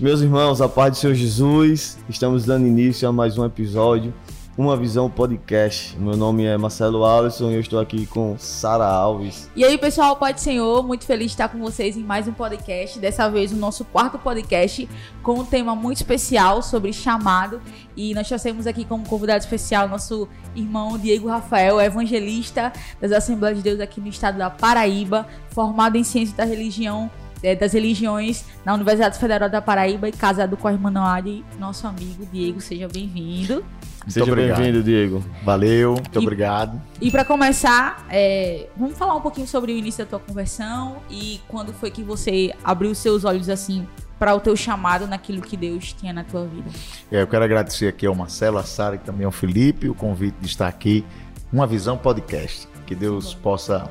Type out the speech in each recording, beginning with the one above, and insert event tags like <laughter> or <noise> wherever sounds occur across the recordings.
Meus irmãos, a paz do Senhor Jesus, estamos dando início a mais um episódio, Uma Visão Podcast. Meu nome é Marcelo Alisson e eu estou aqui com Sara Alves. E aí, pessoal, Pai do Senhor, muito feliz de estar com vocês em mais um podcast. Dessa vez, o nosso quarto podcast com um tema muito especial sobre chamado. E nós trouxemos aqui como convidado especial nosso irmão Diego Rafael, evangelista das Assembleias de Deus aqui no estado da Paraíba, formado em Ciência da Religião é, das religiões na Universidade Federal da Paraíba e casado com a irmã Noari, nosso amigo Diego. Seja bem-vindo. Seja bem-vindo, Diego. Valeu, muito E- obrigado. E para começar, é, vamos falar um pouquinho sobre o início da tua conversão e quando foi que você abriu seus olhos assim para o teu chamado naquilo que Deus tinha na tua vida. É, Eu quero agradecer aqui ao Marcelo, a Sara e também ao Felipe o convite de estar aqui. Uma Visão Podcast. Que Deus possa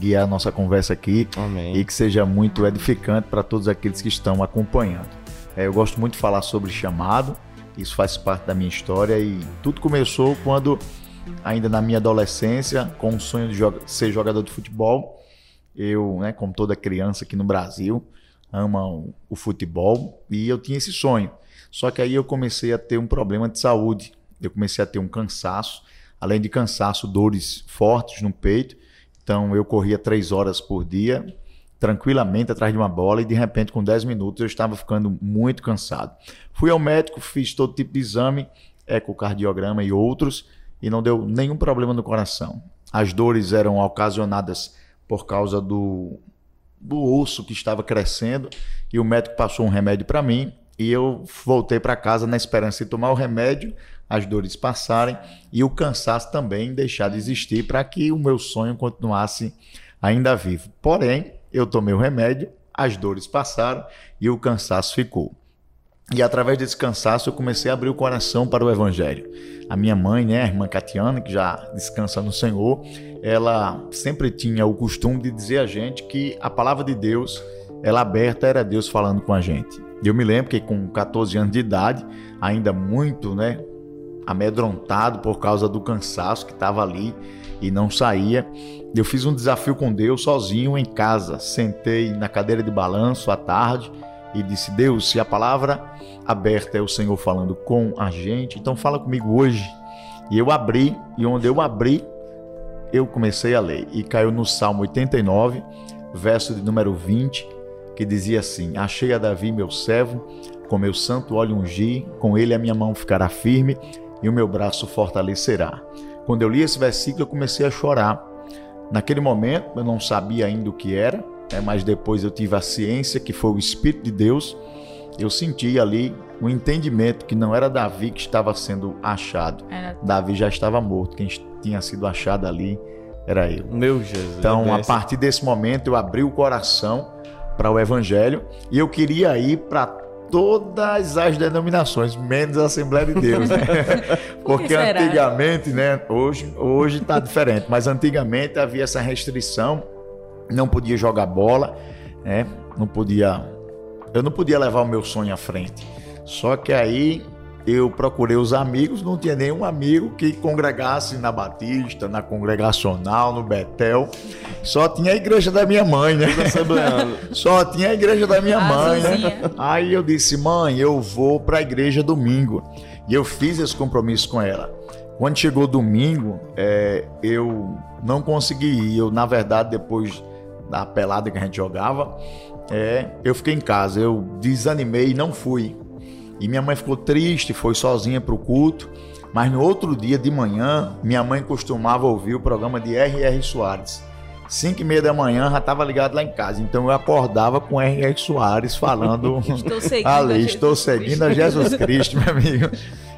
guiar a nossa conversa aqui Amém. e que seja muito edificante para todos aqueles que estão acompanhando. É, eu gosto muito de falar sobre chamado, isso faz parte da minha história e tudo começou quando, ainda na minha adolescência, com o sonho de joga- ser jogador de futebol, eu, né, como toda criança aqui no Brasil, ama o, o futebol e eu tinha esse sonho. Só que aí eu comecei a ter um problema de saúde, eu comecei a ter um cansaço, além de cansaço, dores fortes no peito. Então eu corria três horas por dia, tranquilamente atrás de uma bola e de repente com 10 minutos eu estava ficando muito cansado. Fui ao médico, fiz todo tipo de exame, ecocardiograma e outros e não deu nenhum problema no coração. As dores eram ocasionadas por causa do, do osso que estava crescendo e o médico passou um remédio para mim e eu voltei para casa na esperança de tomar o remédio, as dores passarem e o cansaço também deixar de existir para que o meu sonho continuasse ainda vivo. Porém, eu tomei o remédio, as dores passaram e o cansaço ficou. E através desse cansaço eu comecei a abrir o coração para o evangelho. A minha mãe, né, a irmã Catiana, que já descansa no Senhor, ela sempre tinha o costume de dizer a gente que a palavra de Deus, ela aberta era Deus falando com a gente. Eu me lembro que com 14 anos de idade, ainda muito, né, amedrontado por causa do cansaço que estava ali e não saía, eu fiz um desafio com Deus sozinho em casa. Sentei na cadeira de balanço à tarde e disse: Deus, se a palavra aberta é o Senhor falando com a gente, então fala comigo hoje. E eu abri, e onde eu abri, eu comecei a ler. E caiu no Salmo 89, verso de número 20, que dizia assim: Achei a Davi, meu servo, com meu santo óleo ungi, com ele a minha mão ficará firme e o meu braço fortalecerá. Quando eu li esse versículo, eu comecei a chorar. Naquele momento, eu não sabia ainda o que era, né, mas depois eu tive a ciência que foi o Espírito de Deus. Eu senti ali o entendimento que não era Davi que estava sendo achado. Era Davi já estava morto. Quem tinha sido achado ali era eu. Meu Jesus. Então, é a partir desse momento, eu abri o coração para o Evangelho e eu queria ir para todas as denominações, menos a Assembleia de Deus, né? <laughs> Por que Porque antigamente, né? Hoje, hoje está diferente, mas antigamente havia essa restrição, não podia jogar bola, né? Não podia, eu não podia levar o meu sonho à frente. Só que aí eu procurei os amigos, não tinha nenhum amigo que congregasse na Batista, na Congregacional, no Betel. Só tinha a igreja da minha mãe, né? <laughs> Só tinha a igreja da minha A mãe, né? Aí eu disse, mãe, eu vou para a igreja domingo. E eu fiz esse compromisso com ela. Quando chegou domingo, é, eu não consegui ir. Eu, na verdade, depois da pelada que a gente jogava, é, eu fiquei em casa. Eu desanimei e não fui. E minha mãe ficou triste, foi sozinha para o culto. Mas no outro dia de manhã, minha mãe costumava ouvir o programa de R.R. Soares. 5 e meia da manhã já estava ligado lá em casa. Então eu acordava com R.R. Soares falando <laughs> <laughs> Estou seguindo a ali, estou seguindo a. Jesus <laughs> Cristo, meu amigo.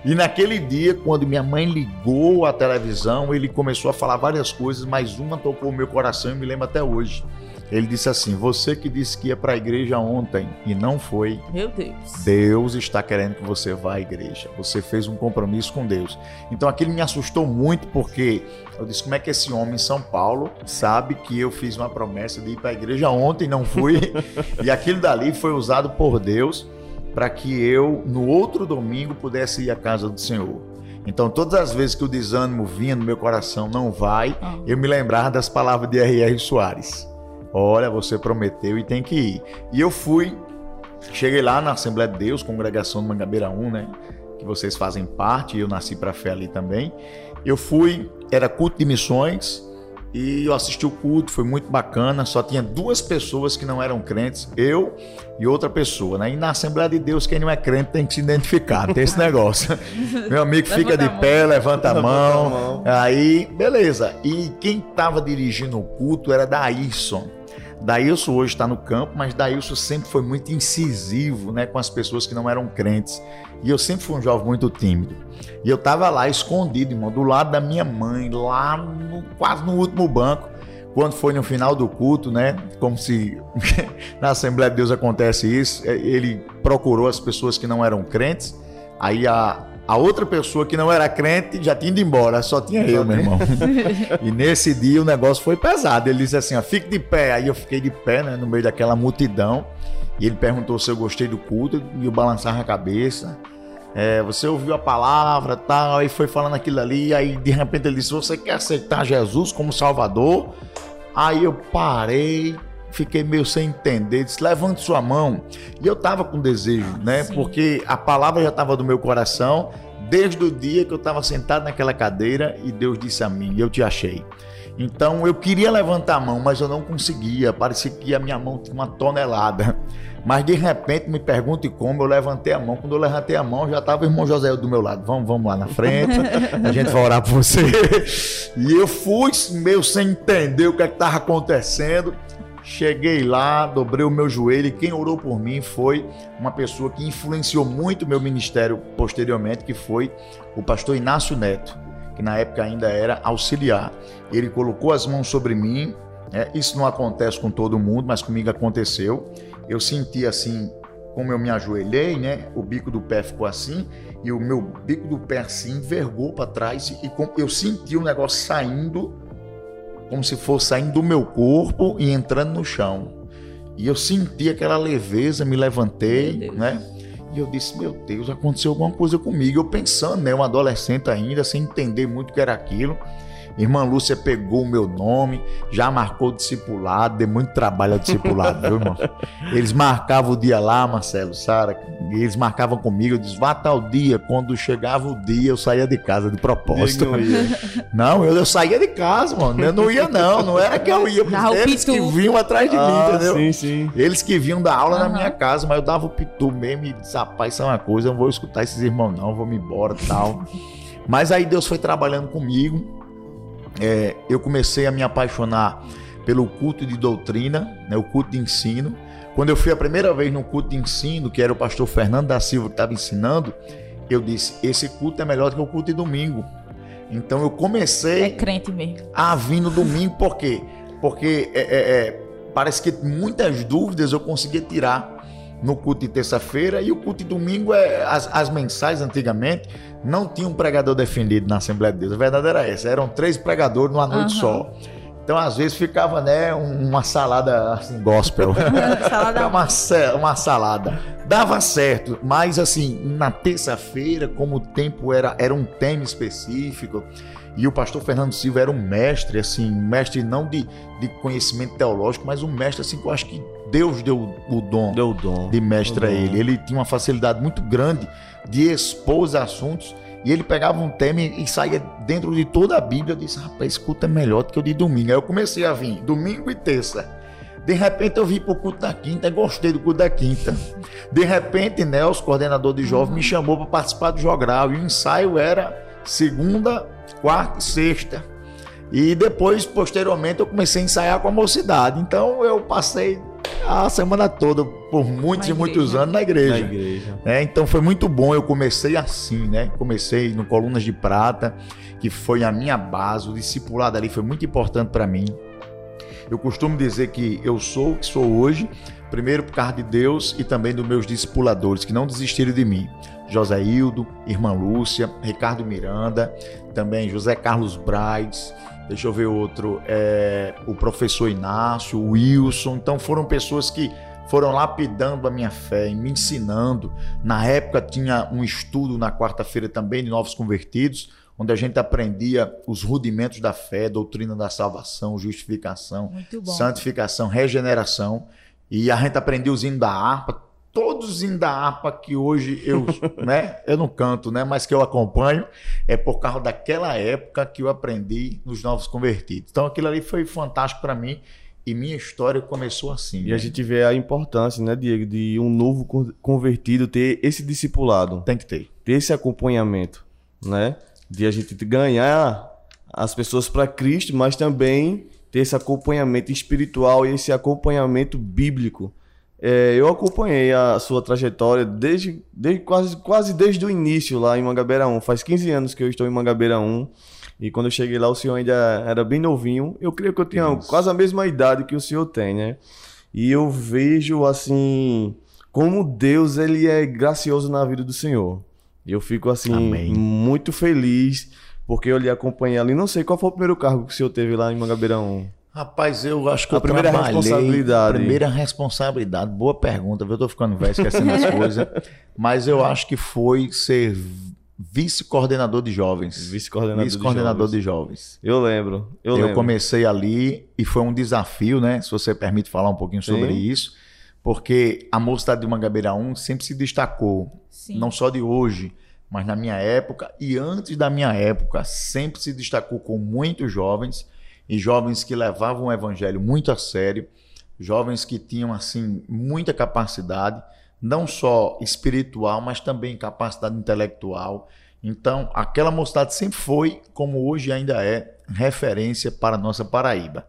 E naquele dia, quando minha mãe ligou a televisão, ele começou a falar várias coisas, mas uma tocou o meu coração e me lembro até hoje. Ele disse assim: Você que disse que ia para a igreja ontem e não foi, Meu Deus. Deus está querendo que você vá à igreja. Você fez um compromisso com Deus. Então aquilo me assustou muito porque eu disse: como é que esse homem em São Paulo sabe que eu fiz uma promessa de ir para a igreja ontem e não fui? <laughs> e aquilo dali foi usado por Deus para que eu, no outro domingo, pudesse ir à casa do Senhor. Então, todas as vezes que o desânimo vinha no meu coração, não vai, Ah. eu me lembrava das palavras de R.R. Soares. Olha, você prometeu e tem que ir. E eu fui Cheguei lá na Assembleia de Deus, congregação do Mangabeira 1, né? Que vocês fazem parte, e eu nasci para fé ali também. Eu fui, era culto de missões, e eu assisti o culto, foi muito bacana. Só tinha duas pessoas que não eram crentes, eu e outra pessoa, né? E na Assembleia de Deus, quem não é crente tem que se identificar, tem esse negócio. <laughs> Meu amigo fica de pé, levanta a mão. Levanta a mão. Aí, beleza. E quem estava dirigindo o culto era Daílson. Daílson hoje está no campo, mas Daílson sempre foi muito incisivo né, com as pessoas que não eram crentes. E eu sempre fui um jovem muito tímido. E eu tava lá escondido, irmão, do lado da minha mãe, lá no, quase no último banco. Quando foi no final do culto, né? Como se <laughs> na Assembleia de Deus acontece isso, é, ele procurou as pessoas que não eram crentes. Aí a, a outra pessoa que não era crente já tinha ido embora, só tinha eu, meu irmão. <laughs> e nesse dia o negócio foi pesado. Ele disse assim: ó, fique de pé. Aí eu fiquei de pé, né, no meio daquela multidão. E ele perguntou se eu gostei do culto e eu balançava a cabeça. É, você ouviu a palavra tal, aí foi falando aquilo ali, aí de repente ele disse: Você quer aceitar Jesus como Salvador? Aí eu parei, fiquei meio sem entender, disse: Levante sua mão. E eu tava com desejo, né? Sim. Porque a palavra já estava do meu coração desde o dia que eu estava sentado naquela cadeira e Deus disse a mim: Eu te achei. Então eu queria levantar a mão, mas eu não conseguia. Parecia que a minha mão tinha uma tonelada. Mas de repente me pergunte como, eu levantei a mão. Quando eu levantei a mão, já estava o irmão José do meu lado. Vamos, vamos lá na frente, a gente vai orar por você. <laughs> E eu fui meio sem entender o que é estava acontecendo. Cheguei lá, dobrei o meu joelho e quem orou por mim foi uma pessoa que influenciou muito o meu ministério posteriormente, que foi o pastor Inácio Neto, que na época ainda era auxiliar. Ele colocou as mãos sobre mim. Né? Isso não acontece com todo mundo, mas comigo aconteceu eu senti assim, como eu me ajoelhei, né? O bico do pé ficou assim e o meu bico do pé assim vergou para trás e eu senti o negócio saindo como se fosse saindo do meu corpo e entrando no chão. E eu senti aquela leveza, me levantei, né? E eu disse, meu Deus, aconteceu alguma coisa comigo. Eu pensando, né? Um adolescente ainda, sem entender muito o que era aquilo. Irmã Lúcia pegou o meu nome, já marcou o discipulado, deu muito trabalho ao discipulado, viu, irmão? <laughs> Eles marcavam o dia lá, Marcelo, Sara, eles marcavam comigo, eu disse, vá tal dia. Quando chegava o dia, eu saía de casa de propósito. Não, <laughs> não eu, eu saía de casa, mano. Eu não ia, não. Não era que eu ia. <laughs> Não, eles que vinham atrás de ah, mim, entendeu? Sim, sim. Eles que vinham dar aula uhum. na minha casa, mas eu dava o pitu mesmo e disse, rapaz, isso é uma coisa, eu não vou escutar esses irmãos, não, vou me embora e tal. Mas aí Deus foi trabalhando comigo é, eu comecei a me apaixonar pelo culto de doutrina, né, o culto de ensino. Quando eu fui a primeira vez no culto de ensino, que era o pastor Fernando da Silva que estava ensinando, eu disse: esse culto é melhor do que o culto de domingo. Então eu comecei é crente mesmo. a vir no domingo, por quê? Porque é, é, é, parece que muitas dúvidas eu conseguia tirar no culto de terça-feira e o culto de domingo é as, as mensagens antigamente não tinha um pregador definido na Assembleia de Deus. A verdade era essa, eram três pregadores numa noite uhum. só. Então, às vezes, ficava, né, uma salada assim, gospel. <laughs> salada. uma, uma salada. Dava certo, mas assim, na terça-feira, como o tempo era, era um tema específico, e o pastor Fernando Silva era um mestre, assim, mestre não de, de conhecimento teológico, mas um mestre, assim, que eu acho que Deus deu o dom, deu o dom de mestre a ele. Ele tinha uma facilidade muito grande de expor os assuntos. E ele pegava um tema e saía dentro de toda a Bíblia. Eu disse, rapaz, escuta é melhor do que o de domingo. Aí eu comecei a vir, domingo e terça. De repente eu vim para o culto da quinta e gostei do culto da quinta. De repente, Nelson, coordenador de jovens, me chamou para participar do jogral. E o ensaio era segunda, quarta e sexta. E depois, posteriormente, eu comecei a ensaiar com a mocidade. Então eu passei a semana toda, por muitos na e igreja. muitos anos, na igreja. Na igreja. É, então foi muito bom. Eu comecei assim, né? Comecei no Colunas de Prata, que foi a minha base. O discipulado ali foi muito importante para mim. Eu costumo dizer que eu sou o que sou hoje, primeiro por causa de Deus e também dos meus discipuladores, que não desistiram de mim. José Hildo, Irmã Lúcia, Ricardo Miranda, também José Carlos Braz, deixa eu ver outro, é, o professor Inácio, o Wilson. Então foram pessoas que foram lapidando a minha fé e me ensinando. Na época tinha um estudo na quarta-feira também de novos convertidos, onde a gente aprendia os rudimentos da fé, doutrina da salvação, justificação, santificação, regeneração. E a gente aprendia os hinos da harpa, todos em da harpa que hoje eu, <laughs> né, eu não canto, né, mas que eu acompanho, é por causa daquela época que eu aprendi nos Novos Convertidos. Então aquilo ali foi fantástico para mim e minha história começou assim. E né? a gente vê a importância, né, Diego, de um novo convertido ter esse discipulado. Tem que ter. Ter esse acompanhamento, né? De a gente ganhar as pessoas para Cristo, mas também ter esse acompanhamento espiritual e esse acompanhamento bíblico é, eu acompanhei a sua trajetória desde, desde quase, quase desde o início lá em Mangabeira 1. Faz 15 anos que eu estou em Mangabeira 1. E quando eu cheguei lá, o senhor ainda era bem novinho. Eu creio que eu tinha quase a mesma idade que o senhor tem, né? E eu vejo, assim, como Deus ele é gracioso na vida do senhor. E eu fico, assim, Amém. muito feliz porque eu lhe acompanhei ali. Não sei qual foi o primeiro cargo que o senhor teve lá em Mangabeira 1. Rapaz, eu acho que a eu primeira responsabilidade. Primeira responsabilidade, boa pergunta, eu tô ficando velho esquecendo as <laughs> coisas, mas eu acho que foi ser vice-coordenador de jovens. Vice-coordenador vice de, de, jovens. Eu lembro. Eu, eu lembro. comecei ali e foi um desafio, né? Se você permite falar um pouquinho Sim. sobre isso, porque a mocidade de Mangabeira 1 sempre se destacou, Sim. não só de hoje, mas na minha época e antes da minha época, sempre se destacou com muitos jovens e jovens que levavam o evangelho muito a sério, jovens que tinham assim muita capacidade, não só espiritual, mas também capacidade intelectual. Então, aquela mocidade sempre foi, como hoje ainda é, referência para a nossa Paraíba.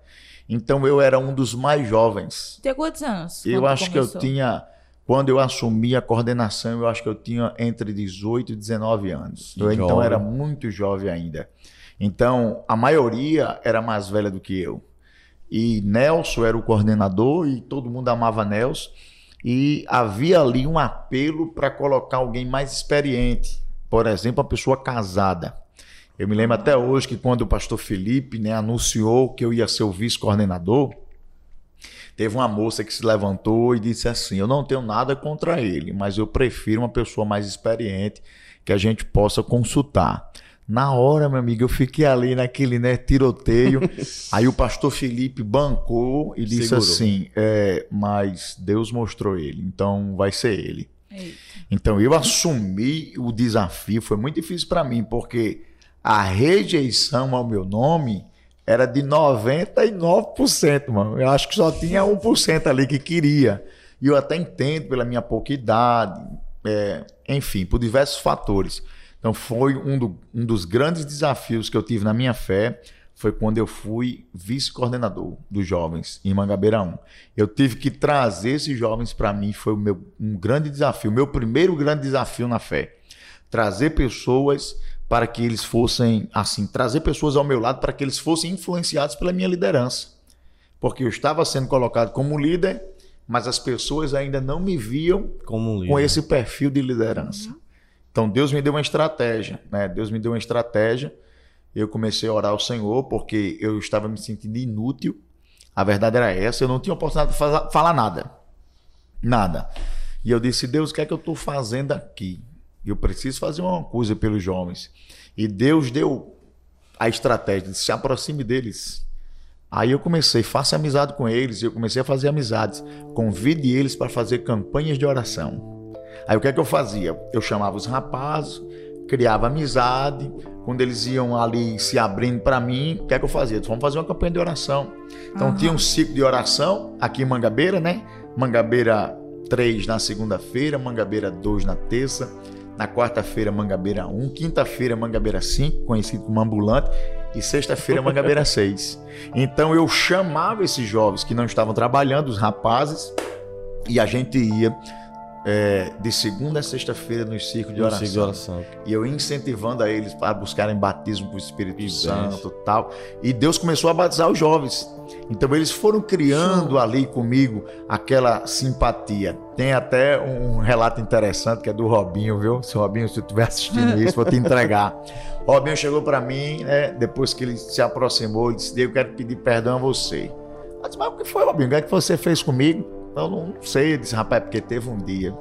Então, eu era um dos mais jovens. Tem quantos anos? Eu acho começou? que eu tinha, quando eu assumi a coordenação, eu acho que eu tinha entre 18 e 19 anos. Eu, então, era muito jovem ainda. Então, a maioria era mais velha do que eu. E Nelson era o coordenador e todo mundo amava Nelson. E havia ali um apelo para colocar alguém mais experiente. Por exemplo, a pessoa casada. Eu me lembro até hoje que quando o pastor Felipe né, anunciou que eu ia ser o vice-coordenador, teve uma moça que se levantou e disse assim: Eu não tenho nada contra ele, mas eu prefiro uma pessoa mais experiente que a gente possa consultar. Na hora, meu amigo, eu fiquei ali naquele né, tiroteio. <laughs> aí o pastor Felipe bancou e disse Segurou. assim: é, Mas Deus mostrou ele, então vai ser ele. Eita. Então eu assumi o desafio. Foi muito difícil para mim, porque a rejeição ao meu nome era de 99%, mano. Eu acho que só tinha 1% ali que queria. E eu até entendo pela minha pouca idade, é, enfim, por diversos fatores. Então foi um, do, um dos grandes desafios que eu tive na minha fé foi quando eu fui vice-coordenador dos jovens em Mangabeira 1. Eu tive que trazer esses jovens para mim, foi o meu, um grande desafio, meu primeiro grande desafio na fé. Trazer pessoas para que eles fossem, assim, trazer pessoas ao meu lado para que eles fossem influenciados pela minha liderança. Porque eu estava sendo colocado como líder, mas as pessoas ainda não me viam como com esse perfil de liderança. Então Deus me deu uma estratégia, né? Deus me deu uma estratégia. Eu comecei a orar ao Senhor porque eu estava me sentindo inútil. A verdade era essa, eu não tinha oportunidade de falar, nada. Nada. E eu disse: Deus, o que é que eu estou fazendo aqui? Eu preciso fazer uma coisa pelos jovens. E Deus deu a estratégia, disse, se aproxime deles. Aí eu comecei, faça amizade com eles, eu comecei a fazer amizades. Convide eles para fazer campanhas de oração. Aí o que é que eu fazia? Eu chamava os rapazes, criava amizade. Quando eles iam ali se abrindo para mim, o que é que eu fazia? Vamos fazer uma campanha de oração. Então uhum. tinha um ciclo de oração aqui em Mangabeira, né? Mangabeira 3 na segunda-feira, Mangabeira 2 na terça, na quarta-feira Mangabeira 1, quinta-feira Mangabeira 5, conhecido como ambulante, e sexta-feira Mangabeira <laughs> 6. Então eu chamava esses jovens que não estavam trabalhando, os rapazes, e a gente ia é, de segunda a sexta-feira no círculo de oração. de oração. E eu incentivando a eles para buscarem batismo com o Espírito Santo e tal. E Deus começou a batizar os jovens. Então eles foram criando ali comigo aquela simpatia. Tem até um relato interessante que é do Robinho, viu? Se o Robinho, se tu estiver assistindo isso, vou te entregar. <laughs> Robinho chegou para mim, né, depois que ele se aproximou e disse: Eu quero pedir perdão a você. Eu disse, mas o que foi, Robinho? O que, é que você fez comigo? Eu não sei, eu disse, rapaz, é porque teve um dia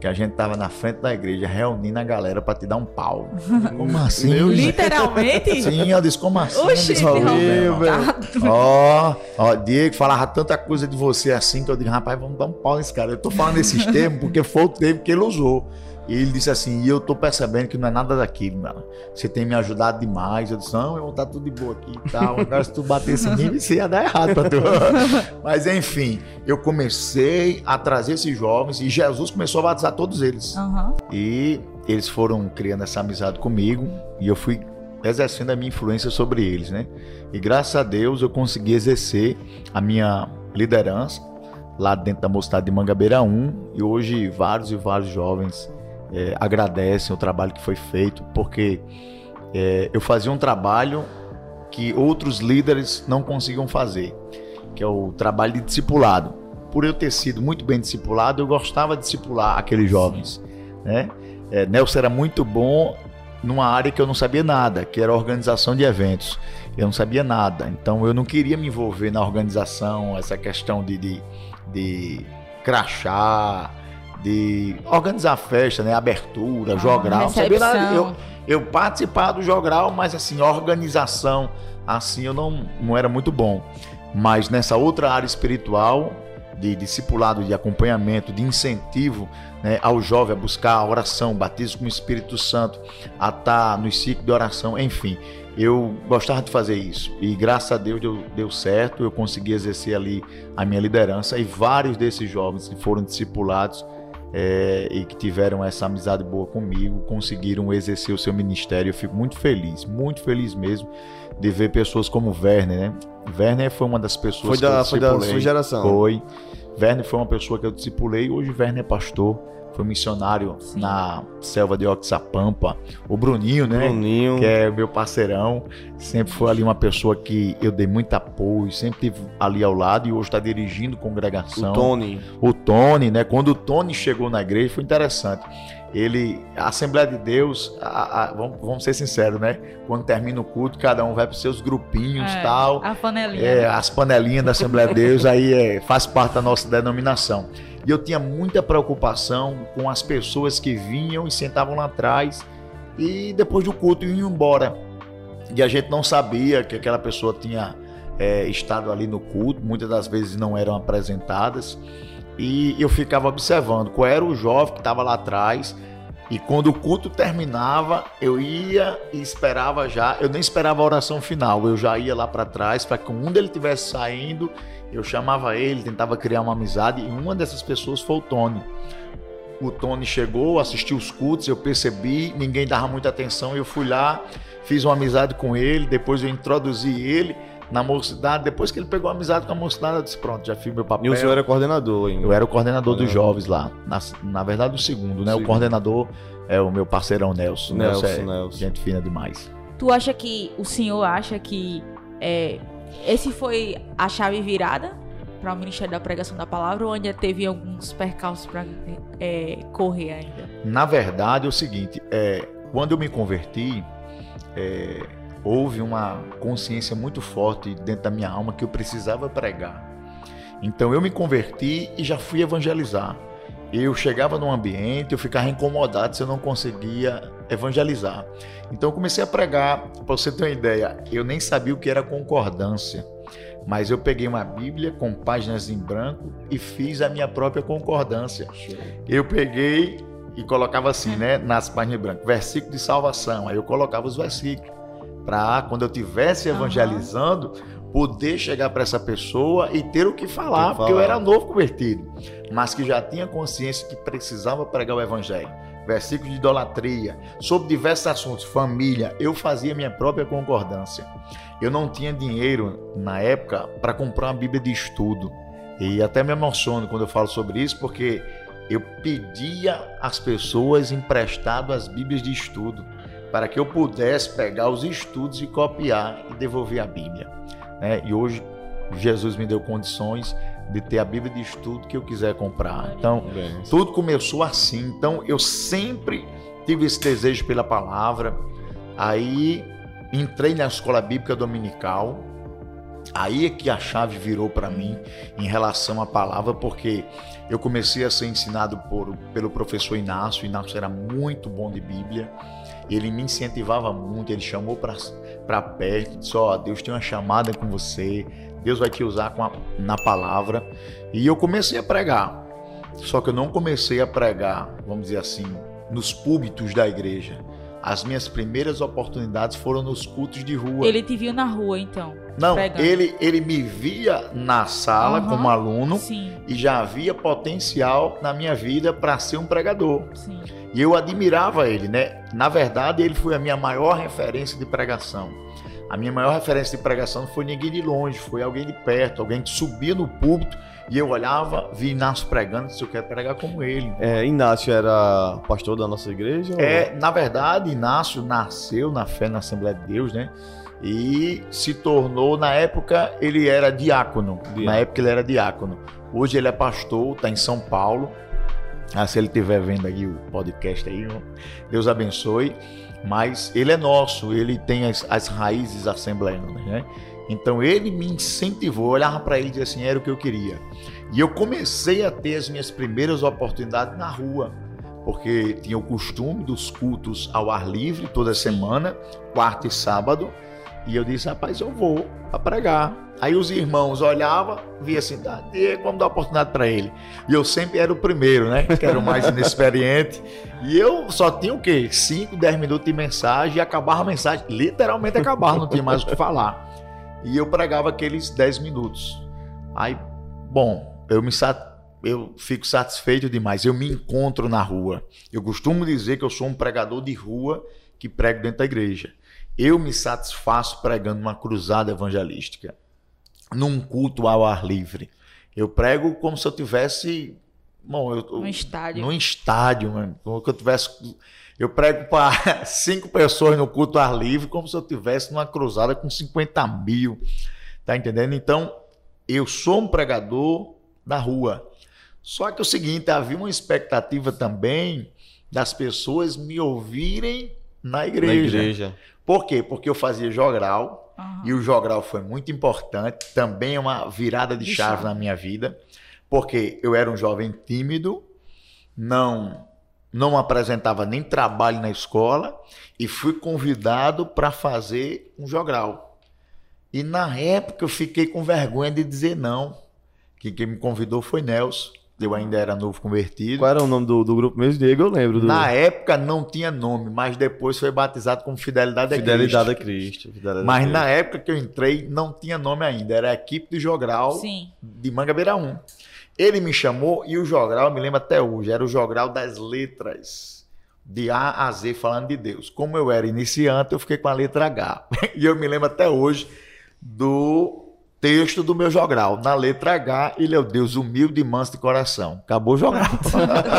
que a gente tava na frente da igreja reunindo a galera para te dar um pau. <laughs> Como assim? Meu Literalmente? <laughs> Sim, eu disse, como assim? Oxi, disse, Raul, "Meu, velho. Ó, ó, Diego falava tanta coisa de você assim que eu digo, rapaz, vamos dar um pau nesse cara. Eu tô falando esses termos porque foi o termo que ele usou. E ele disse assim, e eu tô percebendo que não é nada daquilo, mano. Você tem me ajudado demais. Eu disse, não, eu vou estar tudo de boa aqui e tal. Agora se tu batesse em mim, isso ia dar errado pra tu. <laughs> Mas enfim, eu comecei a trazer esses jovens e Jesus começou a batizar todos eles. Aham. E eles foram criando essa amizade comigo e eu fui exercendo a minha influência sobre eles, né? E graças a Deus eu consegui exercer a minha liderança lá dentro da Mocidade de Mangabeira 1 e hoje vários e vários jovens eh, agradecem o trabalho que foi feito porque eh, eu fazia um trabalho que outros líderes não conseguiam fazer, que é o trabalho de discipulado. Por eu ter sido muito bem discipulado, eu gostava de discipular aqueles jovens, né? É, Nelson era muito bom numa área que eu não sabia nada, que era organização de eventos. Eu não sabia nada, então eu não queria me envolver na organização, essa questão de, de, de crachá, de organizar festa, né? Abertura, Ah, jogral. Sabia. Eu, eu participava do jogral, mas assim, organização, assim, eu não, não era muito bom. Mas nessa outra área espiritual, de discipulado, de acompanhamento, de incentivo né, ao jovem a buscar a oração, batismo com o Espírito Santo, a estar no ciclo de oração, enfim. Eu gostava de fazer isso e graças a Deus deu, deu certo, eu consegui exercer ali a minha liderança e vários desses jovens que foram discipulados é, e que tiveram essa amizade boa comigo conseguiram exercer o seu ministério. Eu fico muito feliz, muito feliz mesmo de ver pessoas como Werner, né? Werner foi uma das pessoas Foi da, que foi eu da discipulei. sua geração. Foi. Werner foi uma pessoa que eu discipulei. Hoje Werner é pastor. Foi missionário Sim. na selva de Oxapampa. O Bruninho, né? Bruninho. Que é meu parceirão. Sempre foi ali uma pessoa que eu dei muito apoio. Sempre tive ali ao lado. E hoje está dirigindo congregação O Tony. o Tony, né? Quando o Tony chegou na igreja, foi interessante. Ele, a Assembleia de Deus, a- a- vamos, vamos ser sinceros, né? Quando termina o culto, cada um vai para seus grupinhos É, tal. A panelinha. É, as panelinhas da Assembleia de Deus, aí é, faz parte da nossa denominação. E eu tinha muita preocupação com as pessoas que vinham e sentavam lá atrás e depois do culto iam embora. E a gente não sabia que aquela pessoa tinha é, estado ali no culto, muitas das vezes não eram apresentadas. E eu ficava observando qual era o jovem que estava lá atrás. E quando o culto terminava, eu ia e esperava já. Eu nem esperava a oração final, eu já ia lá para trás para que quando ele estivesse saindo, eu chamava ele, tentava criar uma amizade. E uma dessas pessoas foi o Tony. O Tony chegou, assistiu os cultos, eu percebi, ninguém dava muita atenção. Eu fui lá, fiz uma amizade com ele, depois eu introduzi ele na mocidade. Depois que ele pegou a amizade com a mocidade, eu disse: Pronto, já fiz meu papel. E o senhor era coordenador ainda. Eu era o coordenador dos jovens lá. Na, na verdade, o segundo, né? O Segundo. coordenador é o meu parceirão Nelson. Nelson, é Nelson. gente fina demais. Tu acha que o senhor acha que é, esse foi a chave virada para o Ministério da Pregação da Palavra ou ainda teve alguns percalços para correr ainda? Na verdade, é o seguinte: é, quando eu me converti, é, houve uma consciência muito forte dentro da minha alma que eu precisava pregar. Então eu me converti e já fui evangelizar. Eu chegava num ambiente, eu ficava incomodado se eu não conseguia evangelizar. Então eu comecei a pregar, para você ter uma ideia, eu nem sabia o que era concordância, mas eu peguei uma Bíblia com páginas em branco e fiz a minha própria concordância. Eu peguei e colocava assim, né, nas páginas brancas, versículo de salvação. Aí eu colocava os versículos para quando eu estivesse evangelizando, poder chegar para essa pessoa e ter o que falar, que porque eu falar. era novo convertido, mas que já tinha consciência que precisava pregar o evangelho. Versículos de idolatria, sobre diversos assuntos, família, eu fazia minha própria concordância. Eu não tinha dinheiro na época para comprar uma Bíblia de estudo. E até me emociono quando eu falo sobre isso, porque eu pedia às pessoas emprestado as Bíblias de estudo para que eu pudesse pegar os estudos e copiar e devolver a Bíblia. né? E hoje Jesus me deu condições de ter a Bíblia de estudo que eu quiser comprar. Então, Bem, tudo começou assim. Então, eu sempre tive esse desejo pela palavra. Aí, entrei na escola bíblica dominical. Aí é que a chave virou para mim em relação à palavra, porque eu comecei a ser ensinado por, pelo professor Inácio. Inácio era muito bom de Bíblia. Ele me incentivava muito, ele chamou para perto, disse: Ó, oh, Deus tem uma chamada com você, Deus vai te usar a, na palavra. E eu comecei a pregar. Só que eu não comecei a pregar, vamos dizer assim, nos púlpitos da igreja. As minhas primeiras oportunidades foram nos cultos de rua. Ele te viu na rua, então? Não, ele, ele me via na sala uhum, como aluno sim. e já havia potencial na minha vida para ser um pregador. Sim. E eu admirava ele, né? Na verdade, ele foi a minha maior referência de pregação. A minha maior referência de pregação não foi ninguém de longe, foi alguém de perto, alguém que subia no púlpito e eu olhava, vi Inácio pregando, disse, eu quero pregar como ele. É, Inácio era pastor da nossa igreja? É, ou... na verdade, Inácio nasceu na fé na Assembleia de Deus, né? E se tornou, na época, ele era diácono. diácono. Na época ele era diácono. Hoje ele é pastor, está em São Paulo. Ah, se ele estiver vendo aí o podcast aí, Deus abençoe mas ele é nosso, ele tem as, as raízes assembleianas, né? Então ele me incentivou, olhava para ele e dizia assim, era o que eu queria. E eu comecei a ter as minhas primeiras oportunidades na rua, porque tinha o costume dos cultos ao ar livre toda semana, quarta e sábado, e eu disse, rapaz, eu vou para pregar. Aí os irmãos olhavam, via assim, tá, vamos dar oportunidade para ele. E eu sempre era o primeiro, né? Que era o mais <laughs> inexperiente. E eu só tinha o quê? 5, 10 minutos de mensagem e acabava a mensagem. Literalmente acabava, não tinha mais o que falar. E eu pregava aqueles 10 minutos. Aí, bom, eu me eu fico satisfeito demais. Eu me encontro na rua. Eu costumo dizer que eu sou um pregador de rua que prego dentro da igreja. Eu me satisfaço pregando uma cruzada evangelística num culto ao ar livre. Eu prego como se eu tivesse. Bom, eu, num estádio. Num estádio, mano. Como se eu tivesse. Eu prego para <laughs> cinco pessoas no culto ao ar livre, como se eu tivesse numa cruzada com 50 mil. Tá entendendo? Então, eu sou um pregador da rua. Só que é o seguinte, havia uma expectativa também das pessoas me ouvirem na igreja. Na igreja. Por quê? Porque eu fazia jogral Uhum. E o jogral foi muito importante, também é uma virada de, de chave, chave na minha vida, porque eu era um jovem tímido, não não apresentava nem trabalho na escola e fui convidado para fazer um jogral. E na época eu fiquei com vergonha de dizer não. Que quem me convidou foi Nelson. Eu ainda era novo convertido. Qual era o nome do, do grupo mesmo, Diego? Eu lembro. Do... Na época não tinha nome, mas depois foi batizado como Fidelidade, Fidelidade a Cristo. Fidelidade mas a Cristo. na época que eu entrei, não tinha nome ainda. Era a equipe de Jogral Sim. de Mangabeira 1. Ele me chamou e o Jogral, me lembro até hoje, era o Jogral das letras. De A a Z, falando de Deus. Como eu era iniciante, eu fiquei com a letra H. <laughs> e eu me lembro até hoje do texto do meu jogral. Na letra H, ele é o Deus humilde e manso de coração. Acabou o jogral.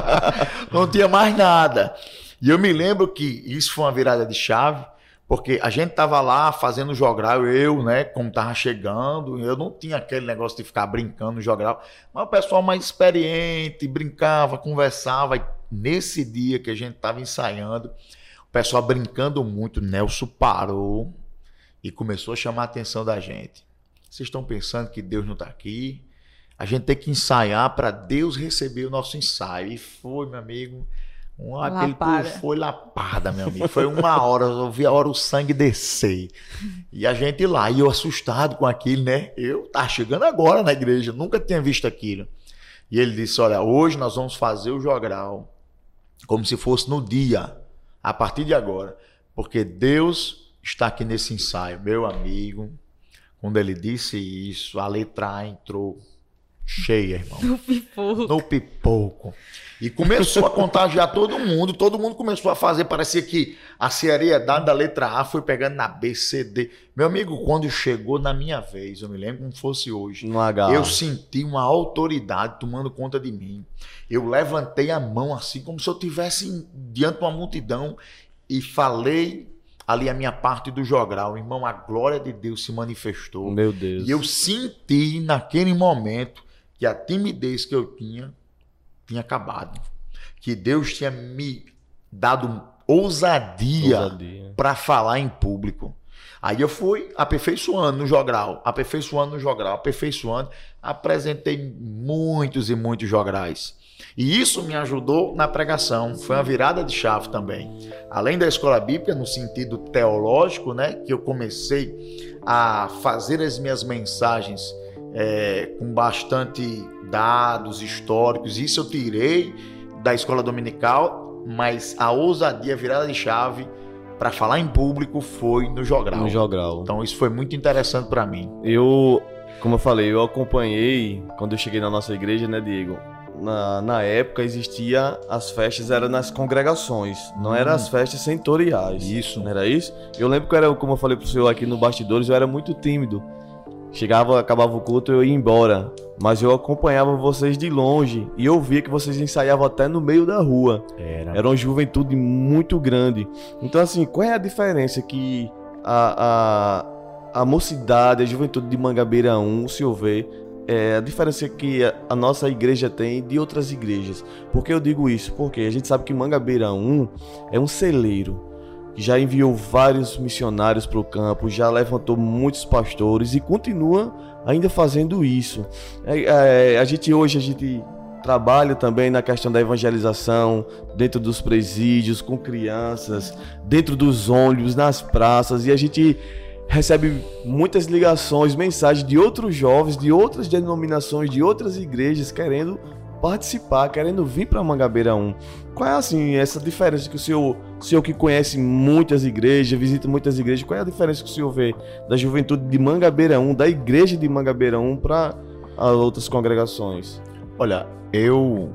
<laughs> não tinha mais nada. E eu me lembro que isso foi uma virada de chave, porque a gente tava lá fazendo jogral, eu, né, como tava chegando, eu não tinha aquele negócio de ficar brincando no jogral, mas o pessoal mais experiente brincava, conversava. E nesse dia que a gente tava ensaiando, o pessoal brincando muito, Nelson parou e começou a chamar a atenção da gente. Vocês estão pensando que Deus não está aqui? A gente tem que ensaiar para Deus receber o nosso ensaio. E foi, meu amigo. Um, aquele foi lapada, meu amigo. Foi uma hora, eu vi a hora o sangue descer. E a gente lá, e eu assustado com aquilo, né? Eu tá chegando agora na igreja, nunca tinha visto aquilo. E ele disse: Olha, hoje nós vamos fazer o jogral como se fosse no dia, a partir de agora. Porque Deus está aqui nesse ensaio, meu amigo. Quando ele disse isso, a letra A entrou cheia, irmão. No pipoco. No pipoco. E começou a contagiar todo mundo, todo mundo começou a fazer, parecia que a seriedade da letra A foi pegando na B, C, D. Meu amigo, quando chegou na minha vez, eu me lembro como fosse hoje, no H. eu senti uma autoridade tomando conta de mim. Eu levantei a mão assim, como se eu estivesse diante de uma multidão e falei ali a minha parte do jogral. Irmão, a glória de Deus se manifestou. Meu Deus. E eu senti naquele momento que a timidez que eu tinha tinha acabado. Que Deus tinha me dado ousadia, ousadia. para falar em público. Aí eu fui aperfeiçoando no jogral, aperfeiçoando no jogral, aperfeiçoando, apresentei muitos e muitos jograis. E isso me ajudou na pregação, foi uma virada de chave também. Além da escola bíblica, no sentido teológico, né, que eu comecei a fazer as minhas mensagens é, com bastante dados históricos, isso eu tirei da escola dominical, mas a ousadia, a virada de chave, para falar em público foi no Jogral. No Jogral. Então isso foi muito interessante para mim. Eu, como eu falei, eu acompanhei quando eu cheguei na nossa igreja, né, Diego? Na, na época existia as festas eram nas congregações, não hum. eram as festas setoriais. Isso. Não era isso? Eu lembro que era, como eu falei pro senhor aqui no bastidores, eu era muito tímido. Chegava, acabava o culto, eu ia embora. Mas eu acompanhava vocês de longe e eu via que vocês ensaiavam até no meio da rua. Era. Era uma juventude muito grande. Então, assim, qual é a diferença que a, a, a mocidade, a juventude de Mangabeira 1, se eu ver, é, a diferença que a, nossa igreja tem de outras igrejas? Por que eu digo isso? Porque a gente sabe que Mangabeira 1 é um celeiro já enviou vários missionários para o campo, já levantou muitos pastores e continua ainda fazendo isso. É, é, a gente hoje a gente trabalha também na questão da evangelização dentro dos presídios, com crianças, dentro dos ônibus, nas praças e a gente recebe muitas ligações, mensagens de outros jovens, de outras denominações, de outras igrejas querendo participar, querendo vir para Mangabeira 1. Qual é assim essa diferença que o senhor, o senhor que conhece muitas igrejas, visita muitas igrejas, qual é a diferença que o senhor vê da juventude de Mangabeira 1, da igreja de Mangabeira 1 para outras congregações? Olha, eu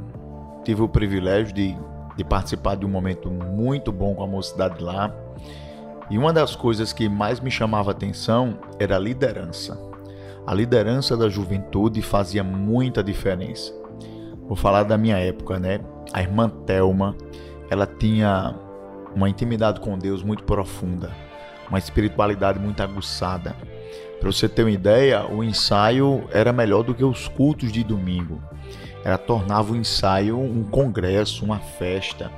tive o privilégio de, de participar de um momento muito bom com a mocidade lá. E uma das coisas que mais me chamava atenção era a liderança. A liderança da juventude fazia muita diferença. Vou falar da minha época, né? A irmã Telma, ela tinha uma intimidade com Deus muito profunda, uma espiritualidade muito aguçada. Para você ter uma ideia, o ensaio era melhor do que os cultos de domingo. Ela tornava o ensaio um congresso, uma festa.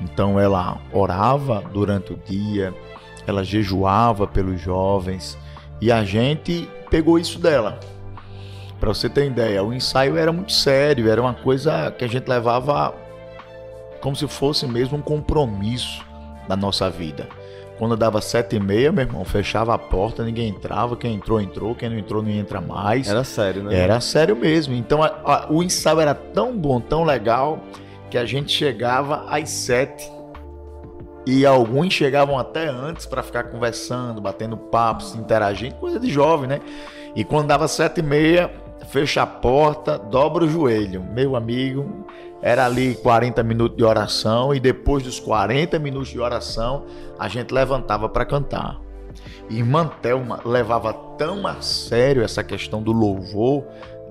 Então ela orava durante o dia, ela jejuava pelos jovens e a gente pegou isso dela. Para você ter ideia, o ensaio era muito sério, era uma coisa que a gente levava como se fosse mesmo um compromisso da nossa vida. Quando dava sete e meia, meu irmão, fechava a porta, ninguém entrava, quem entrou, entrou, quem não entrou, não entra mais. Era sério, né? Era sério mesmo. Então a, a, o ensaio era tão bom, tão legal, que a gente chegava às sete e alguns chegavam até antes para ficar conversando, batendo papo, se interagindo, coisa de jovem, né? E quando dava sete e meia, fecha a porta, dobra o joelho. Meu amigo, era ali 40 minutos de oração e depois dos 40 minutos de oração, a gente levantava para cantar. Irmã Thelma levava tão a sério essa questão do louvor,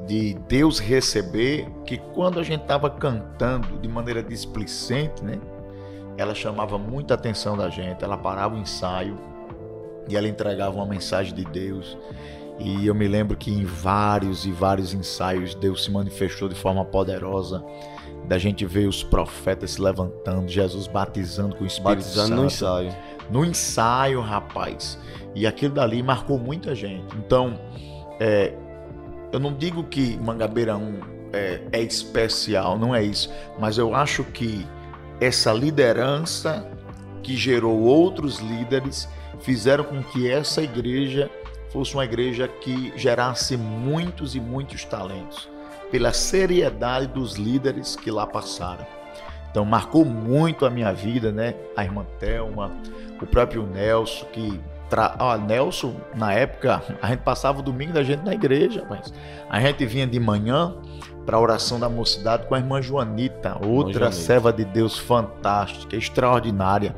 de Deus receber, que quando a gente estava cantando de maneira displicente, né? Ela chamava muita atenção da gente, ela parava o ensaio e ela entregava uma mensagem de Deus. E eu me lembro que em vários e vários ensaios Deus se manifestou de forma poderosa. Da gente ver os profetas se levantando, Jesus batizando com o Espírito batizando Santo. no ensaio. No ensaio, rapaz. E aquilo dali marcou muita gente. Então, é, eu não digo que Mangabeira 1 é, é especial, não é isso. Mas eu acho que essa liderança que gerou outros líderes fizeram com que essa igreja fosse uma igreja que gerasse muitos e muitos talentos, pela seriedade dos líderes que lá passaram. Então marcou muito a minha vida, né? A irmã Thelma, o próprio Nelson, que tra... ah, Nelson, na época, a gente passava o domingo da gente na igreja, mas a gente vinha de manhã para a oração da mocidade com a irmã Joanita, outra Joanita. serva de Deus fantástica, extraordinária.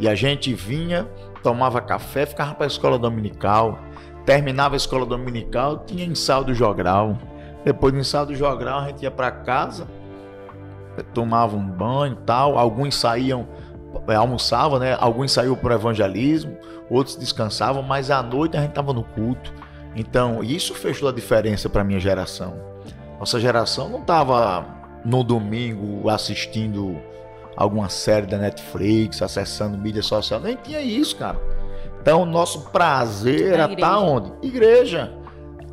E a gente vinha, tomava café, ficava para a escola dominical, terminava a escola dominical, tinha ensaio do jogral. Depois do ensaio do jogral, a gente ia para casa, tomava um banho tal. Alguns saíam, é, almoçavam, né? Alguns saíam para o evangelismo, outros descansavam, mas à noite a gente estava no culto. Então, isso fez toda a diferença para minha geração. Nossa geração não estava no domingo assistindo alguma série da Netflix, acessando mídia social, nem tinha isso, cara Então, nosso prazer era estar tá onde? Igreja.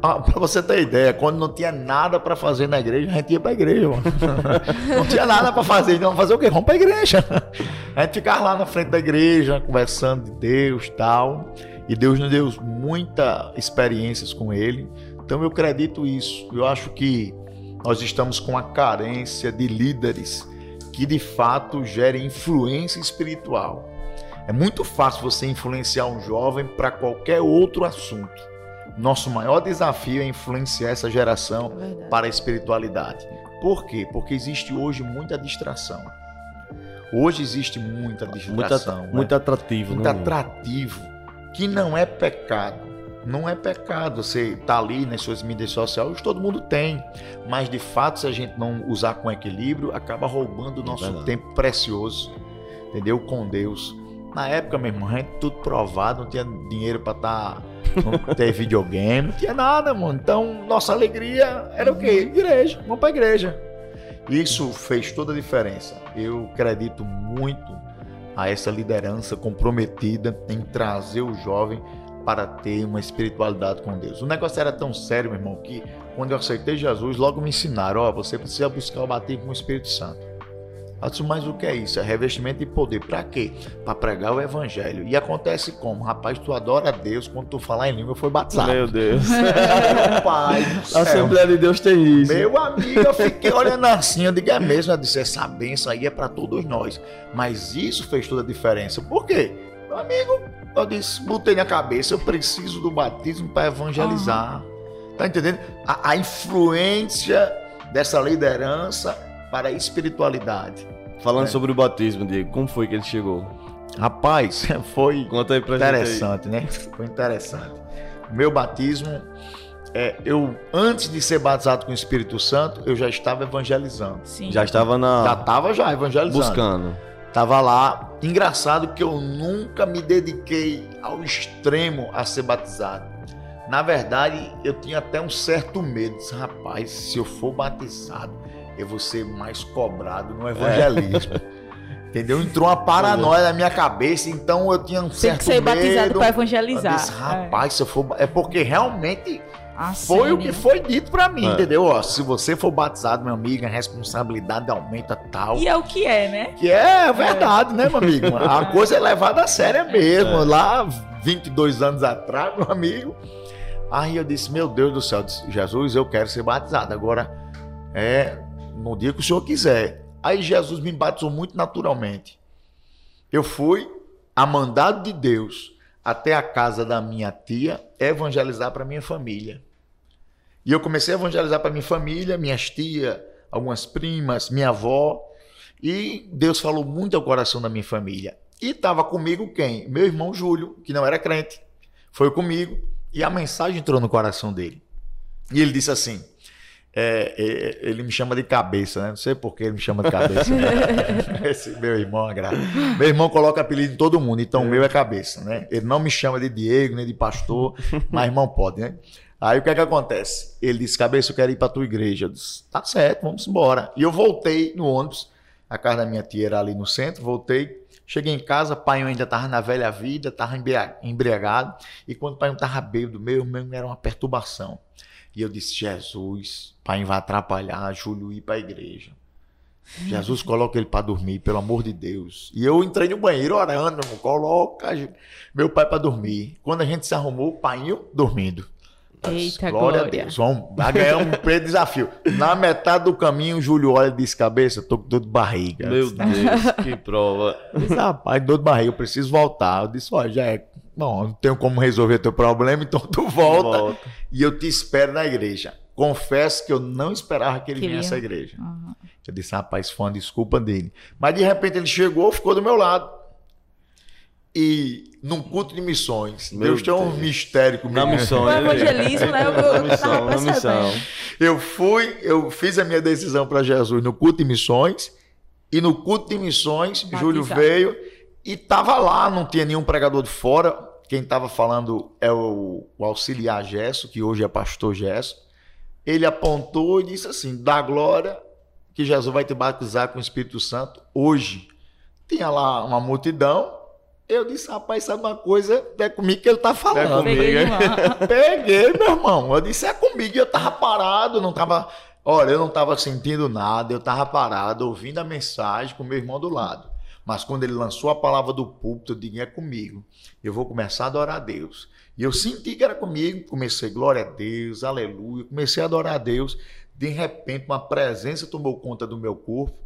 Ah, para você ter ideia, quando não tinha nada para fazer na igreja, a gente ia para a igreja. Mano. <laughs> não tinha nada para fazer, então fazer o quê? Vamos para a igreja. A gente ficava lá na frente da igreja, conversando de Deus tal. E Deus nos deu muitas experiências com Ele. Então eu acredito isso. Eu acho que nós estamos com a carência de líderes que de fato gerem influência espiritual. É muito fácil você influenciar um jovem para qualquer outro assunto. Nosso maior desafio é influenciar essa geração é para a espiritualidade. Por quê? Porque existe hoje muita distração. Hoje existe muita distração. Muito, né? muito atrativo. Muito né? atrativo. Que não é pecado. Não é pecado você estar tá ali nas suas mídias sociais, todo mundo tem. Mas de fato, se a gente não usar com equilíbrio, acaba roubando o nosso é tempo precioso, entendeu? Com Deus. Na época, meu irmão, a gente tudo provado, não tinha dinheiro para estar. Tá, ter <laughs> videogame, não tinha nada, mano. Então, nossa alegria era o quê? Igreja. Vamos para a igreja. Isso fez toda a diferença. Eu acredito muito a essa liderança comprometida em trazer o jovem para ter uma espiritualidade com Deus. O negócio era tão sério, meu irmão, que quando eu aceitei Jesus, logo me ensinaram: ó, oh, você precisa buscar o batismo com o Espírito Santo. Eu disse, mas o que é isso? É revestimento de poder. Para quê? Para pregar o evangelho. E acontece como? Rapaz, tu adora a Deus, quando tu falar em língua, foi batizado. Meu Deus. <laughs> Pai A Assembleia de Deus tem isso. Meu amigo, eu fiquei olhando assim, eu digo, é mesmo. Eu disse, essa benção aí é para todos nós. Mas isso fez toda a diferença. Por quê? Meu amigo, eu disse, botei na cabeça, eu preciso do batismo para evangelizar. Uhum. Tá entendendo? A, a influência dessa liderança para a espiritualidade. Falando é. sobre o batismo, Diego, como foi que ele chegou? Rapaz, <laughs> foi Conta aí pra interessante, né? Foi interessante. Meu batismo, é, eu antes de ser batizado com o Espírito Santo, eu já estava evangelizando. Sim. Já estava na. Já estava já evangelizando. Buscando. Tava lá. Engraçado que eu nunca me dediquei ao extremo a ser batizado. Na verdade, eu tinha até um certo medo. Rapaz, se eu for batizado, eu vou ser mais cobrado no evangelismo. É. Entendeu? Entrou uma paranoia na minha cabeça, então eu tinha um Tem certo medo. Tem que ser medo, batizado para evangelizar. Disse, Rapaz, é. se eu for. É porque realmente foi o que foi dito para mim, é. entendeu? Ó, se você for batizado, meu amigo, a responsabilidade aumenta tal. E é o que é, né? Que é, é verdade, né, meu amigo? <laughs> A coisa é levada a sério mesmo. É. Lá, 22 anos atrás, meu amigo. Aí eu disse, meu Deus do céu, disse, Jesus, eu quero ser batizado. Agora, é, no dia que o Senhor quiser. Aí Jesus me batizou muito naturalmente. Eu fui, a mandado de Deus, até a casa da minha tia evangelizar para minha família. E eu comecei a evangelizar para minha família, minhas tias, algumas primas, minha avó. E Deus falou muito ao coração da minha família. E estava comigo quem? Meu irmão Júlio, que não era crente. Foi comigo. E a mensagem entrou no coração dele. E ele disse assim: é, é, ele me chama de cabeça, né? Não sei por que ele me chama de cabeça. Né? <laughs> Esse meu irmão, agrada. Meu irmão coloca apelido em todo mundo, então o meu é cabeça, né? Ele não me chama de Diego, nem de pastor, mas irmão pode, né? Aí o que é que acontece? Ele disse, cabeça, eu quero ir para tua igreja. Eu disse, tá certo, vamos embora. E eu voltei no ônibus, a casa da minha tia era ali no centro, voltei, cheguei em casa, pai ainda estava na velha vida, estava embriagado, e quando o pai estava bêbado, meu irmão era uma perturbação. E eu disse, Jesus, pai vai atrapalhar Júlio ir para a igreja. Jesus coloca ele para dormir, pelo amor de Deus. E eu entrei no banheiro orando, coloca meu pai para dormir. Quando a gente se arrumou, o pai dormindo. Eita, glória, glória. a Deus. Vamos ganhar um desafio. Na metade do caminho, o Júlio olha e diz: Cabeça, tô com dor de barriga. Meu Deus, que prova. Eu disse, rapaz, dor de barriga, eu preciso voltar. Eu disse: Olha, já é Bom, não tenho como resolver teu problema, então tu volta, volta. e eu te espero na igreja. Confesso que eu não esperava que ele Queria. viesse à igreja. Uhum. Eu disse, rapaz, foi uma desculpa dele. Mas de repente ele chegou, ficou do meu lado. E num culto de missões, meu Deus tem um mistério comigo. Na missão, né? evangelismo, né? Eu, na missão, na missão. Eu fui, eu fiz a minha decisão para Jesus no culto de missões. E no culto de missões, Batizado. Júlio veio e tava lá, não tinha nenhum pregador de fora. Quem estava falando é o, o, auxiliar Gesso, que hoje é pastor Gesso. Ele apontou e disse assim: dá glória que Jesus vai te batizar com o Espírito Santo hoje. Tinha lá uma multidão, Eu disse, rapaz, sabe uma coisa? É comigo que ele tá falando. É comigo. Peguei. <laughs> Peguei, meu irmão. Eu disse, é comigo. E eu tava parado, não tava. Olha, eu não tava sentindo nada, eu tava parado, ouvindo a mensagem com meu irmão do lado. Mas quando ele lançou a palavra do púlpito, eu digo, é comigo. Eu vou começar a adorar a Deus. E eu senti que era comigo, comecei, glória a Deus, aleluia, comecei a adorar a Deus. De repente, uma presença tomou conta do meu corpo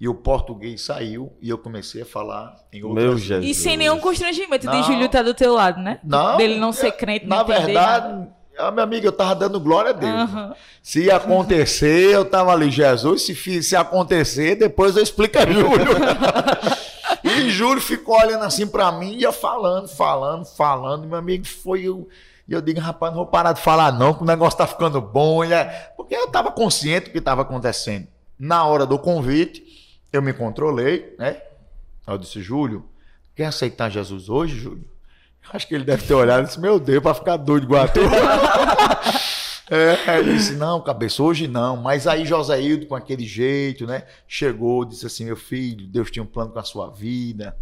e o português saiu e eu comecei a falar em outras Meu. Jesus. E sem nenhum constrangimento Não. de Júlio estar do teu lado, né? Não, Dele não ser crente, não Na entender nada. Verdade, a minha amiga, eu tava dando glória a Deus. Aham. Se acontecer, eu tava ali, Jesus, se, se acontecer, depois eu explico a Júlio. <laughs> e Júlio ficou olhando assim pra mim, ia falando, falando, falando. Meu amigo foi eu. E eu digo, rapaz, não vou parar de falar, não, que o negócio tá ficando bom. E é- Porque eu tava consciente do que estava acontecendo. Na hora do convite, eu me controlei, né? Aí Eu disse, Júlio, quer aceitar Jesus hoje, Júlio? Acho que ele deve ter olhado e disse, meu Deus, pra ficar doido igual a tu. <laughs> É, ele disse, não, cabeça, hoje não. Mas aí Joséildo, com aquele jeito, né? Chegou, disse assim, meu filho, Deus tinha um plano com a sua vida.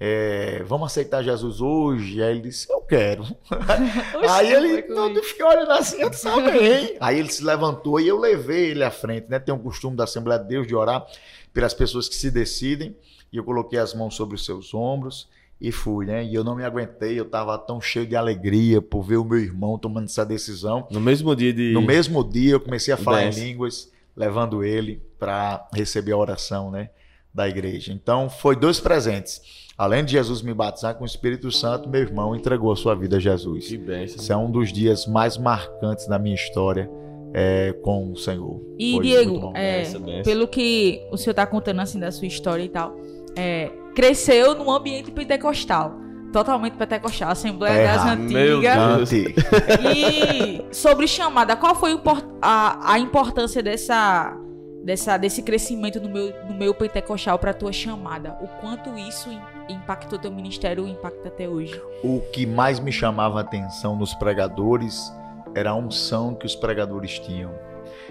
É, vamos aceitar Jesus hoje? Aí ele disse, eu quero. <laughs> aí ele, eu fiquei olhando assim, eu disse, amém. Aí ele se levantou e eu levei ele à frente, né? Tem um costume da Assembleia de Deus de orar pelas pessoas que se decidem. E eu coloquei as mãos sobre os seus ombros e fui, né? E eu não me aguentei, eu estava tão cheio de alegria por ver o meu irmão tomando essa decisão. No mesmo dia de. No mesmo dia eu comecei a falar em línguas, levando ele para receber a oração, né, da igreja. Então, foi dois presentes. Além de Jesus me batizar com o Espírito Santo, meu irmão entregou a sua vida a Jesus. Que bênção. Esse é um dos dias mais marcantes da minha história é, com o Senhor. E Foi Diego, é, pelo que o senhor tá contando assim da sua história e tal, é, cresceu num ambiente pentecostal. Totalmente pentecostal, Assembleia É das Antigas. E sobre chamada, qual foi o a, a importância dessa, dessa, desse crescimento no meu, no meu pentecostal para tua chamada? O quanto isso im- impactou teu ministério e impacta até hoje? o que mais me chamava a atenção nos pregadores era a unção que os pregadores tinham.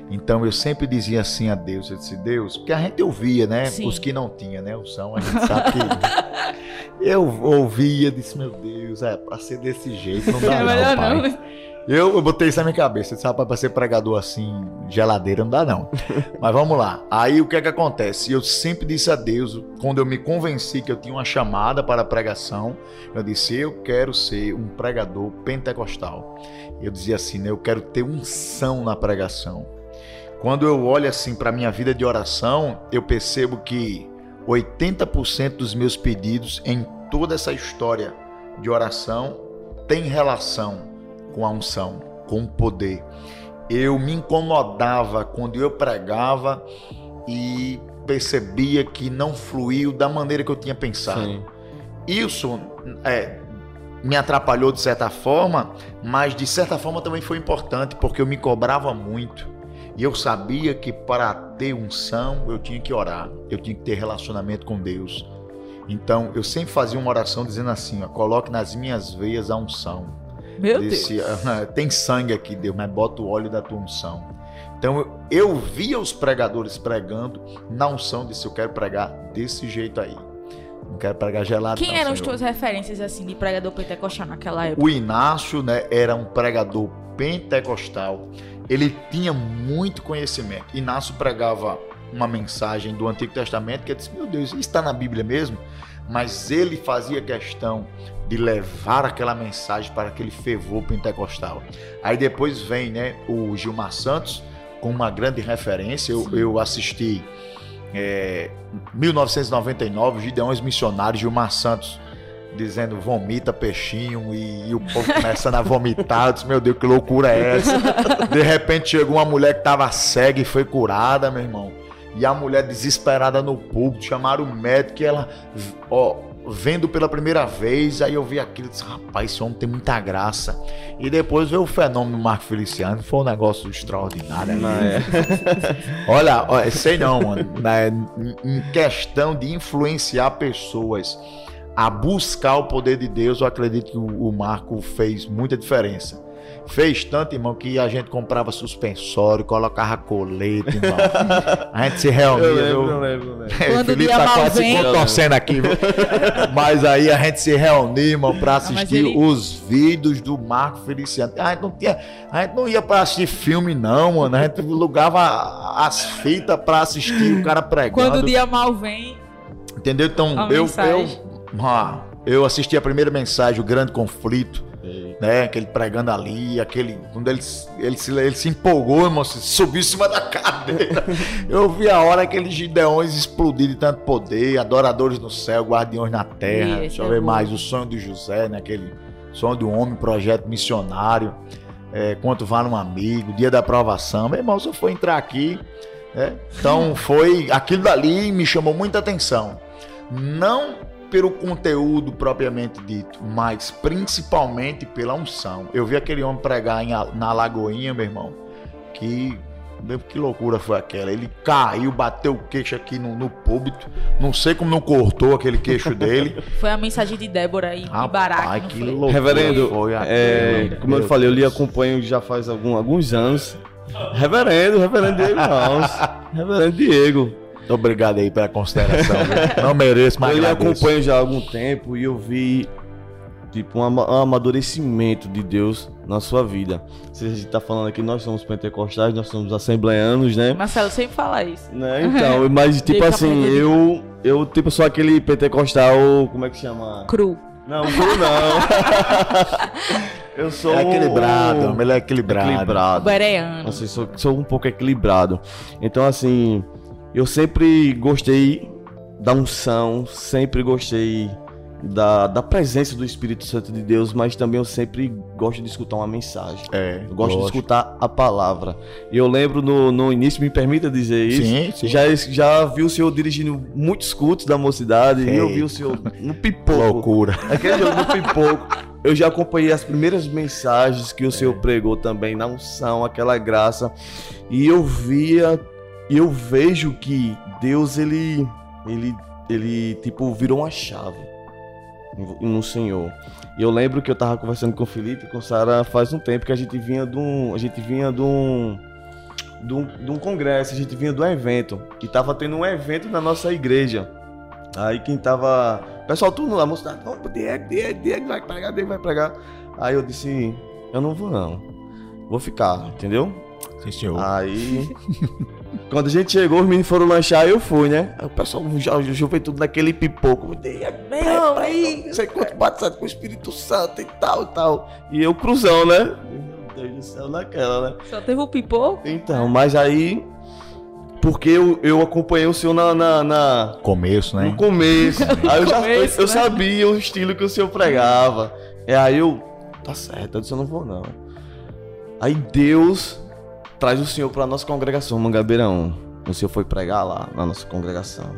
Então eu sempre dizia assim a Deus, eu disse, Deus, porque a gente ouvia, né? Sim. Os que não tinham, né? Unção, a gente sabe que. <laughs> eu ouvia, disse, meu Deus, é pra ser desse jeito, não dá É não, pai. não. Eu, eu botei isso na minha cabeça. Rapaz, pra ser pregador assim, geladeira, não dá não. <laughs> Mas vamos lá. Aí o que é que acontece? Eu sempre disse a Deus, quando eu me convenci que eu tinha uma chamada para a pregação, eu disse, eu quero ser um pregador pentecostal. Eu dizia assim, né? Eu quero ter unção na pregação. Quando eu olho assim para minha vida de oração, eu percebo que 80% dos meus pedidos em toda essa história de oração tem relação com a unção, com o poder. Eu me incomodava quando eu pregava e percebia que não fluiu da maneira que eu tinha pensado. Sim. Isso é, me atrapalhou de certa forma, mas de certa forma também foi importante porque eu me cobrava muito. E eu sabia que para ter unção eu tinha que orar, eu tinha que ter relacionamento com Deus. Então eu sempre fazia uma oração dizendo assim: ó, coloque nas minhas veias a unção. Meu Disse, Deus. "Ah, tem sangue aqui, Deus, mas bota o óleo da tua unção. Então eu, via os pregadores pregando na unção, disse: eu quero pregar desse jeito aí. Não quero pregar gelado. Quem não, eram as Senhor." tuas referências assim de pregador pentecostal naquela época? O Inácio, né, era um pregador pentecostal. Ele tinha muito conhecimento. Inácio pregava uma mensagem do Antigo Testamento que eu disse: Meu Deus, isso está na Bíblia mesmo? Mas ele fazia questão de levar aquela mensagem para aquele fervor pentecostal. Aí depois vem né, o Gilmar Santos com uma grande referência. Eu, eu assisti é, 1999, Gideões Missionários, Gilmar Santos dizendo vomita peixinho e, e o povo começando a vomitar. Eu disse, meu Deus, que loucura é essa? De repente chegou uma mulher que estava cega e foi curada, meu irmão. E a mulher desesperada no púlpito, chamaram o médico e ela, ó, vendo pela primeira vez, aí eu vi aquilo e disse, rapaz, esse homem tem muita graça. E depois veio o fenômeno do Marco Feliciano, foi um negócio extraordinário. Não, né? é. <laughs> Olha, olha, sei não, mano. né, Em questão de influenciar pessoas a buscar o poder de Deus, eu acredito que o o Marco fez muita diferença. Fez tanto, irmão, que a gente comprava suspensório, colocava colete, irmão. A gente se reunia. Eu lembro, viu? eu lembro, eu lembro. Quando Felipe o dia tá mal quase vem- se contorcendo aqui, viu? Mas aí a gente se reunia, irmão, pra mas assistir ele- os vídeos do Marco Feliciano. A gente, não tinha, a gente não ia pra assistir filme, não, mano. A gente alugava as fitas pra assistir o cara pregando. Quando o dia mal vem, Entendeu? Então, eu, eu, ah, eu assisti a primeira mensagem, o grande conflito, né? Aquele pregando ali, aquele. Quando ele, ele, se, ele se empolgou, irmão, subiu em cima da cadeira. <laughs> Eu vi a hora aqueles gideões explodir de tanto poder, adoradores no céu, guardiões na terra. Ih, Deixa eu é ver bom. mais, o sonho de José, né? Aquele sonho do homem, projeto missionário. É, quanto vale um amigo, dia da aprovação. Meu irmão, se eu for entrar aqui. né? Então foi. Aquilo dali me chamou muita atenção. Não pelo conteúdo propriamente dito, mas principalmente pela unção. Eu vi aquele homem pregar em na Lagoinha, meu irmão, que. Que loucura foi aquela? Ele caiu, bateu o queixo aqui no, no púlpito. Não sei como não cortou aquele queixo <laughs> dele. foi a mensagem de Débora e, Barack. Rapaz, não que foi? loucura Reverendo, foi é, como eu meu falei, eu lhe Deus. acompanho já faz algum- alguns anos. Reverendo, reverendo Diego Alves. <laughs> Reverendo Diego. Muito obrigado aí pela consideração. Não mereço, mas eu lhe acompanho já há algum tempo e eu vi tipo um ama- um amadurecimento de Deus na sua vida. Se a gente tá falando aqui, nós somos pentecostais, nós somos assembleanos, né? Marcelo sempre fala isso. Né? Então, <laughs> mas tipo assim, eu eu tipo sou aquele pentecostal, como é que chama? Cru. Não, cru não. <laughs> eu sou É equilibrado, um- ele é equilibrado. equilibrado. Bereano. Assim, sou, sou um pouco equilibrado. Então, assim, eu sempre gostei da unção, sempre gostei da, da presença do Espírito Santo de Deus, mas também eu sempre gosto de escutar uma mensagem. É, Eu gosto de escutar a palavra. E eu lembro no, no início, me permita dizer isso. Sim, sim. Já, já vi o senhor dirigindo muitos cultos da mocidade e eu vi o senhor no pipoco. Loucura. Aquele jogo do pipoco. Eu já acompanhei as primeiras mensagens que o Senhor pregou também na unção, aquela graça. E eu via, e eu vejo que Deus, ele, ele, ele, tipo, virou uma chave no- Senhor. E eu lembro que eu tava conversando com o Felipe e com Sara faz um tempo que a gente vinha de um, a gente vinha de um, de um, de um congresso, a gente vinha de um evento. E tava tendo um evento na nossa igreja. Aí quem tava. Pessoal tudo lá, mostrando, vamos pro Diego, Diego, Diego vai pregar, Diego vai pregar. Aí eu disse, eu não vou não. Vou ficar, entendeu? Aí. <laughs> Quando a gente chegou, os meninos foram lanchar, eu fui, né? Aí o pessoal já juventude naquele pipoco. Não, aí, não sei quanto batizado com o Espírito Santo e tal e tal. E eu cruzão, né? Meu Deus do céu, naquela, né? Só teve o pipoco? Então, mas aí. Porque eu, eu acompanhei o senhor na- na- na, Começo, né? no começo. <laughs> Aí eu já começo, eu, eu né? sabia o estilo que o senhor pregava. É aí eu, tá certo, eu disse eu não vou não. Aí Deus traz o senhor para nossa congregação, Mangabeirão. O senhor foi pregar lá na nossa congregação.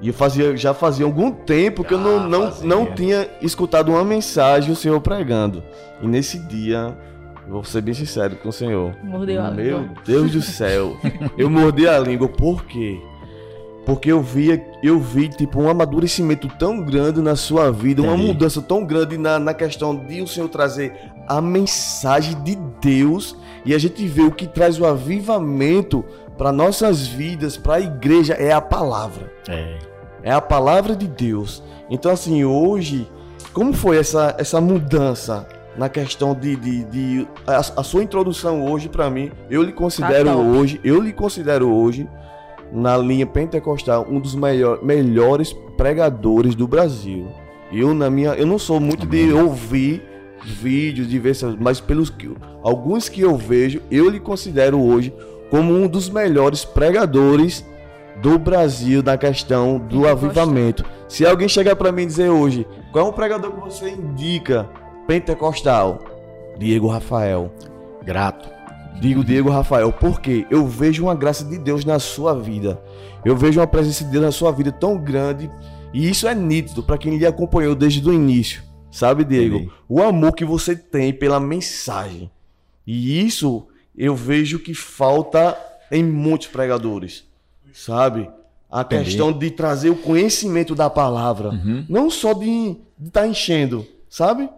E eu fazia, já fazia algum tempo que eu não, Ah, não, não tinha escutado uma mensagem o senhor pregando. E nesse dia, vou ser bem sincero com o senhor. Mordeu a Meu língua. Deus do céu. <laughs> Eu mordi a língua. Por quê? Porque eu via, eu vi tipo um amadurecimento tão grande na sua vida, uma mudança tão grande na, na questão de o Senhor trazer a mensagem de Deus e a gente vê o que traz o avivamento para nossas vidas, para a igreja é a palavra. É. É a palavra de Deus. Então, assim, hoje, como foi essa, essa mudança na questão de. de, de- a, a sua introdução hoje, pra mim, eu lhe considero Tá hoje, eu lhe considero hoje, na linha pentecostal, um dos melhor, melhores pregadores do Brasil. Eu, na minha. Eu não sou muito de ouvir vídeos, de ver, essas- mas pelos que. Alguns que eu vejo, eu lhe considero hoje como um dos melhores pregadores do Brasil na questão do avivamento. Se alguém chegar pra mim e dizer hoje, qual é o pregador que você indica pentecostal? Diego Rafael. Grato. Digo Diego Rafael, porque eu vejo uma graça de Deus na sua vida. Eu vejo uma presença de Deus na sua vida tão grande. E isso é nítido para quem lhe acompanhou desde o início. Sabe, Diego? Entendi. O amor que você tem pela mensagem. E isso eu vejo que falta em muitos pregadores. Sabe? A Entendi. questão de trazer o conhecimento da palavra. Uhum. Não só de estar enchendo, sabe?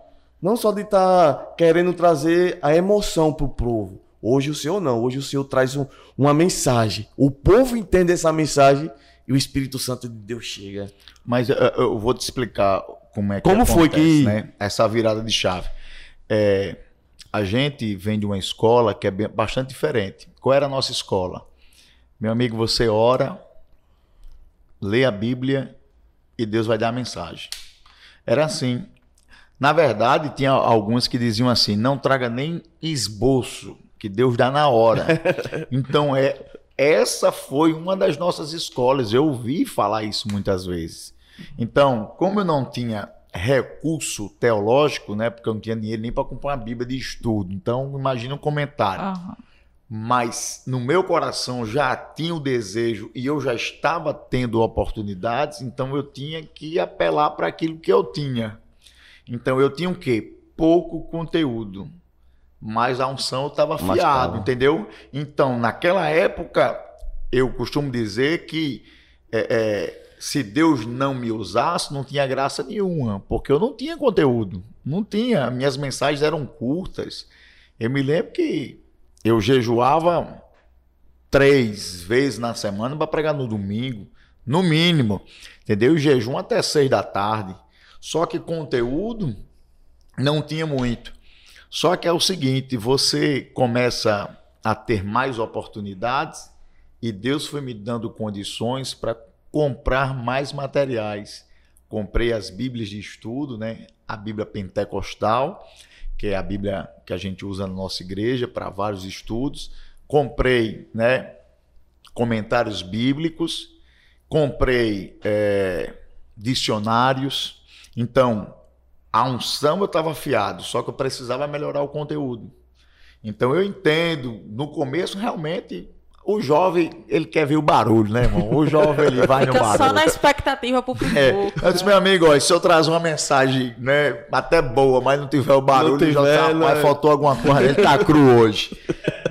Não só de estar tá querendo trazer a emoção para o povo. Hoje o Senhor não. Hoje o Senhor traz um, uma mensagem. O povo entende essa mensagem e o Espírito Santo de Deus chega. Mas eu, eu vou te explicar como é que como acontece, foi que né? essa virada de chave. É, a gente vem de uma escola que é bem, bastante diferente. Qual era a nossa escola? Meu amigo, você ora, lê a Bíblia e Deus vai dar a mensagem. Era assim. Na verdade, tinha alguns que diziam assim: não traga nem esboço, que Deus dá na hora. <laughs> então, é essa foi uma das nossas escolas. Eu ouvi falar isso muitas vezes. Então, como eu não tinha recurso teológico, né, porque eu não tinha dinheiro nem para comprar uma Bíblia de estudo, então imagina um comentário. Uhum. Mas no meu coração já tinha o desejo e eu já estava tendo oportunidades, então eu tinha que apelar para aquilo que eu tinha. Então eu tinha o quê? Pouco conteúdo mas a unção eu estava fiado, entendeu? Então, naquela época, eu costumo dizer que é, é, se Deus não me usasse, não tinha graça nenhuma, porque eu não tinha conteúdo, não tinha. Minhas mensagens eram curtas. Eu me lembro que eu jejuava três vezes na semana para pregar no domingo, no mínimo, entendeu? E jejum até seis da tarde. Só que conteúdo não tinha muito. Só que é o seguinte, você começa a ter mais oportunidades e Deus foi me dando condições para comprar mais materiais. Comprei as Bíblias de estudo, né? A Bíblia Pentecostal, que é a Bíblia que a gente usa na nossa igreja para vários estudos. Comprei, né? Comentários bíblicos. Comprei é, dicionários. Então, a unção eu estava afiado, só que eu precisava melhorar o conteúdo. Então eu entendo, no começo realmente o jovem, ele quer ver o barulho, né, irmão? O jovem, ele vai Fica no barulho. só na expectativa pro pipoco. É. Eu disse, meu amigo, ó, se eu trazer uma mensagem, né, até boa, mas não tiver o barulho, tiver, já tá, né? faltou alguma coisa, ele tá cru hoje.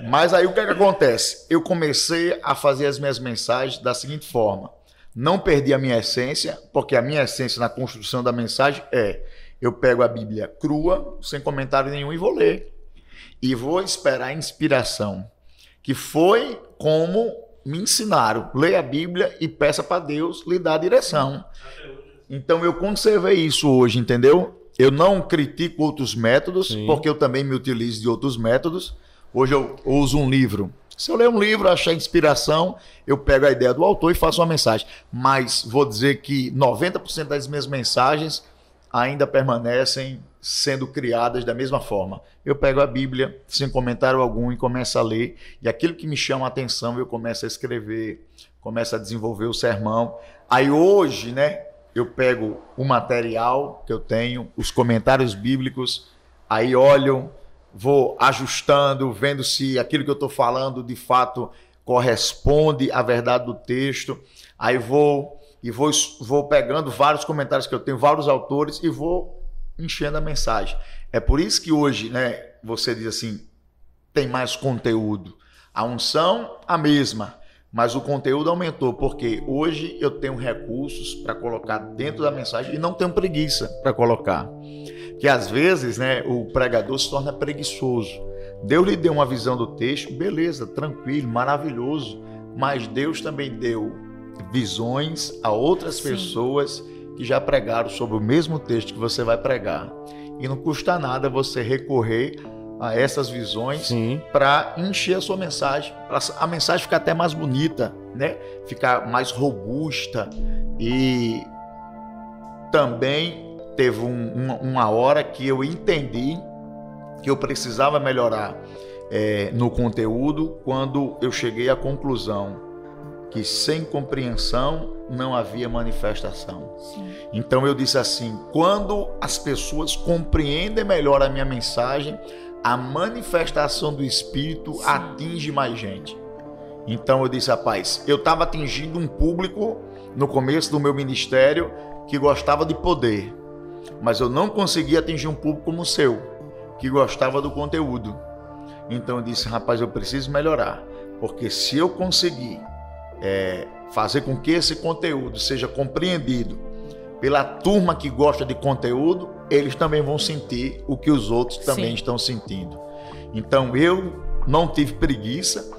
Mas aí o que é que acontece? Eu comecei a fazer as minhas mensagens da seguinte forma. Não perdi a minha essência, porque a minha essência na construção da mensagem é eu pego a Bíblia crua, sem comentário nenhum, e vou ler. E vou esperar a inspiração, que foi como me ensinaram. Leia a Bíblia e peça para Deus lhe dar a direção. Então eu conservei isso hoje, entendeu? Eu não critico outros métodos, Sim. porque eu também me utilizo de outros métodos. Hoje eu uso um livro. Se eu ler um livro, achar inspiração, eu pego a ideia do autor e faço uma mensagem. Mas vou dizer que 90% das minhas mensagens ainda permanecem sendo criadas da mesma forma. Eu pego a Bíblia sem comentário algum e começo a ler, e aquilo que me chama a atenção eu começo a escrever, começo a desenvolver o sermão. Aí hoje, né, eu pego o material que eu tenho, os comentários bíblicos, aí olho, vou ajustando, vendo se aquilo que eu estou falando de fato corresponde à verdade do texto. Aí vou e vou, vou pegando vários comentários que eu tenho, vários autores e vou enchendo a mensagem. É por isso que hoje, né, você diz assim, tem mais conteúdo. A unção, a mesma, mas o conteúdo aumentou, porque hoje eu tenho recursos para colocar dentro da mensagem e não tenho preguiça para colocar. Que às vezes, né, o pregador se torna preguiçoso. Deus lhe deu uma visão do texto, beleza, tranquilo, maravilhoso, mas Deus também deu visões a outras Sim. pessoas que já pregaram sobre o mesmo texto que você vai pregar. E não custa nada você recorrer a essas visões para encher a sua mensagem, para a mensagem ficar até mais bonita, né? Ficar mais robusta e também teve um, uma hora que eu entendi que eu precisava melhorar é, no conteúdo quando eu cheguei à conclusão que sem compreensão não havia manifestação. Sim. Então eu disse assim: quando as pessoas compreendem melhor a minha mensagem, a manifestação do Espírito Sim. atinge mais gente. Então eu disse, rapaz, eu estava atingindo um público no começo do meu ministério que gostava de poder, mas eu não conseguia atingir um público como o seu, que gostava do conteúdo. Então eu disse, rapaz, eu preciso melhorar, porque se eu conseguir é, fazer com que esse conteúdo seja compreendido pela turma que gosta de conteúdo, eles também vão sentir o que os outros também Sim. estão sentindo. Então eu não tive preguiça.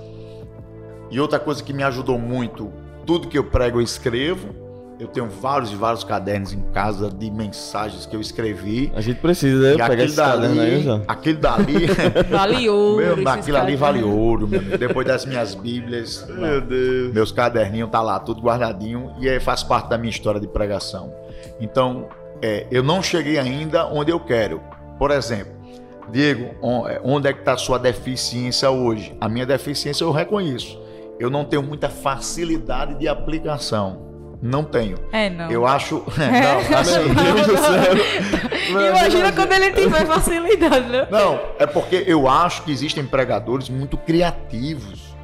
E outra coisa que me ajudou muito, tudo que eu prego eu escrevo. Eu tenho vários e vários cadernos em casa de mensagens que eu escrevi. A gente precisa né, pegar esse caderno aí, dali, já. aquele dali, <laughs> Vale ouro. meu, aquilo ali vale ouro. meu. Depois das minhas bíblias, Deus. meus caderninhos tá lá, tudo guardadinho e é, faz parte da minha história de pregação. Então, é, eu não cheguei ainda onde eu quero. Por exemplo, Diego, é, onde é que está a sua deficiência hoje? A minha deficiência eu reconheço. Eu não tenho muita facilidade de aplicação. Não tenho. É, não. Eu acho. <laughs> Não, assim, <laughs> Deus do céu. Imagina quando ele tiver <laughs> facilidade, né? Não, é porque eu acho que existem pregadores muito criativos.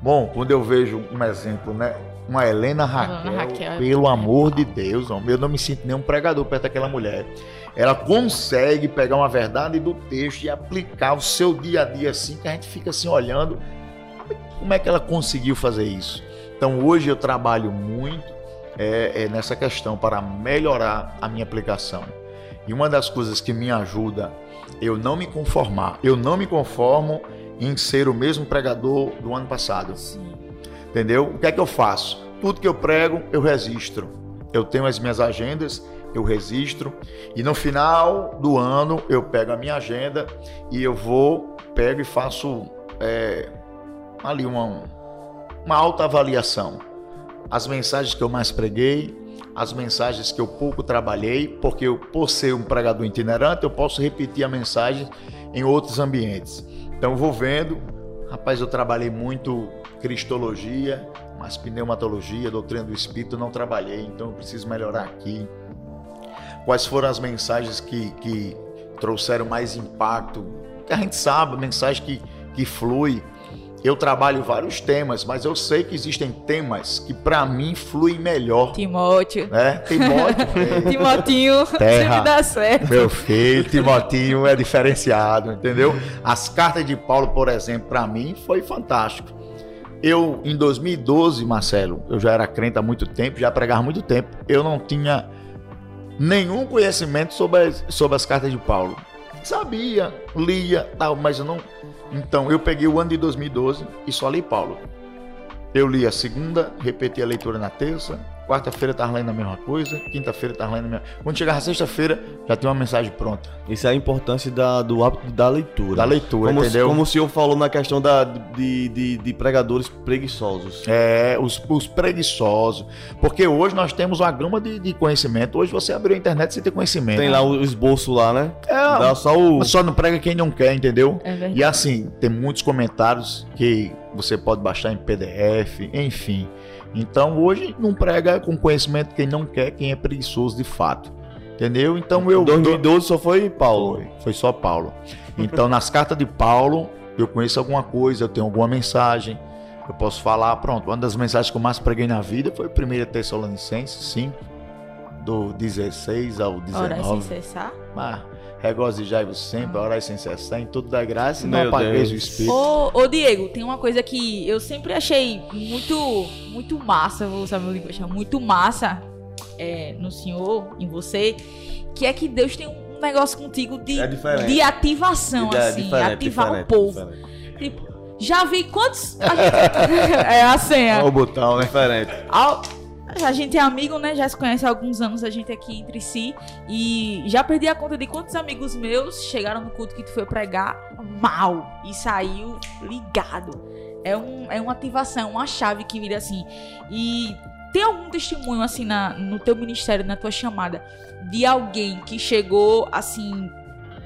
Bom, quando eu vejo um exemplo, né? Uma Helena Raquel, Raquel é pelo muito amor legal. de Deus, homem, eu não me sinto nenhum pregador perto daquela mulher. Ela consegue pegar uma verdade do texto e aplicar o seu dia a dia assim, que a gente fica assim olhando. Como é que ela conseguiu fazer isso? Então hoje eu trabalho muito é, é, nessa questão para melhorar a minha aplicação. E uma das coisas que me ajuda eu não me conformar. Eu não me conformo em ser o mesmo pregador do ano passado. Sim. Entendeu? O que é que eu faço? Tudo que eu prego, eu registro. Eu tenho as minhas agendas, eu registro. E no final do ano, eu pego a minha agenda e eu vou, pego e faço é, ali uma, uma autoavaliação. As mensagens que eu mais preguei, as mensagens que eu pouco trabalhei, porque eu, por ser um pregador itinerante, eu posso repetir a mensagem em outros ambientes. Então vou vendo, rapaz, eu trabalhei muito cristologia, mas pneumatologia, doutrina do espírito não trabalhei, então eu preciso melhorar aqui. Quais foram as mensagens que, que trouxeram mais impacto? Que a gente sabe, mensagem que, que flui. Eu trabalho vários temas, mas eu sei que existem temas que para mim fluem melhor, Timóteo. né? Timóteo, <laughs> Timotinho <laughs> Terra. sempre dá certo. meu filho, Timotinho é diferenciado, entendeu? As cartas de Paulo, por exemplo, para mim foi fantástico. Eu, em 2012, Marcelo, eu já era crente há muito tempo, já pregava há muito tempo, eu não tinha nenhum conhecimento sobre as, sobre as cartas de Paulo. Sabia, lia, tal, mas eu não. Então, eu peguei o ano de 2012 e só li Paulo. Eu li a segunda, repeti a leitura na terça, quarta-feira estava lendo a mesma coisa, quinta-feira estava lendo a mesma Quando chegava sexta-feira, já tinha uma mensagem pronta. Isso é a importância da- do hábito da leitura. Da leitura, como, entendeu? Como o senhor falou na questão da, de, de, de pregadores preguiçosos. É, os, os preguiçosos. Porque hoje nós temos uma gama de, de conhecimento. Hoje você abriu a internet e você tem conhecimento. Tem lá o esboço lá, né? É, Dá só o. só não prega quem não quer, entendeu? É verdade. E assim, tem muitos comentários que você pode baixar em PDF, enfim. Então hoje não prega com conhecimento quem não quer, quem é preguiçoso de fato. Entendeu? Então eu. 2012 só foi Paulo. Foi, foi só Paulo. Então nas cartas de Paulo eu conheço alguma coisa, eu tenho alguma mensagem, eu posso falar. Pronto, uma das mensagens que eu mais preguei na vida foi 1 Tessalonicenses 5, do 16 ao Ora, sem 19. cessar. Mas regozijai-vos sempre, orai sem cessar, em tudo da graça e não Meu apagueis o espírito. Ô, ô, Diego, tem uma coisa que eu sempre achei muito, muito massa, vou usar meu linguagem, muito massa é, no senhor, em você, que é que Deus tem um negócio contigo de, É de ativação, É assim, diferente, ativar diferente, o povo. diferente. Tipo, já vi quantos. a gente- <laughs> é a senha. Olha o botão, né? Diferente. Ao- A gente é amigo, né? Já se conhece há alguns anos, a gente aqui entre si. E já perdi a conta de quantos amigos meus chegaram no culto que tu foi pregar mal e saiu ligado. É, um, é uma ativação, uma chave que vira assim. E tem algum testemunho, assim, na, no teu ministério, na tua chamada, de alguém que chegou assim: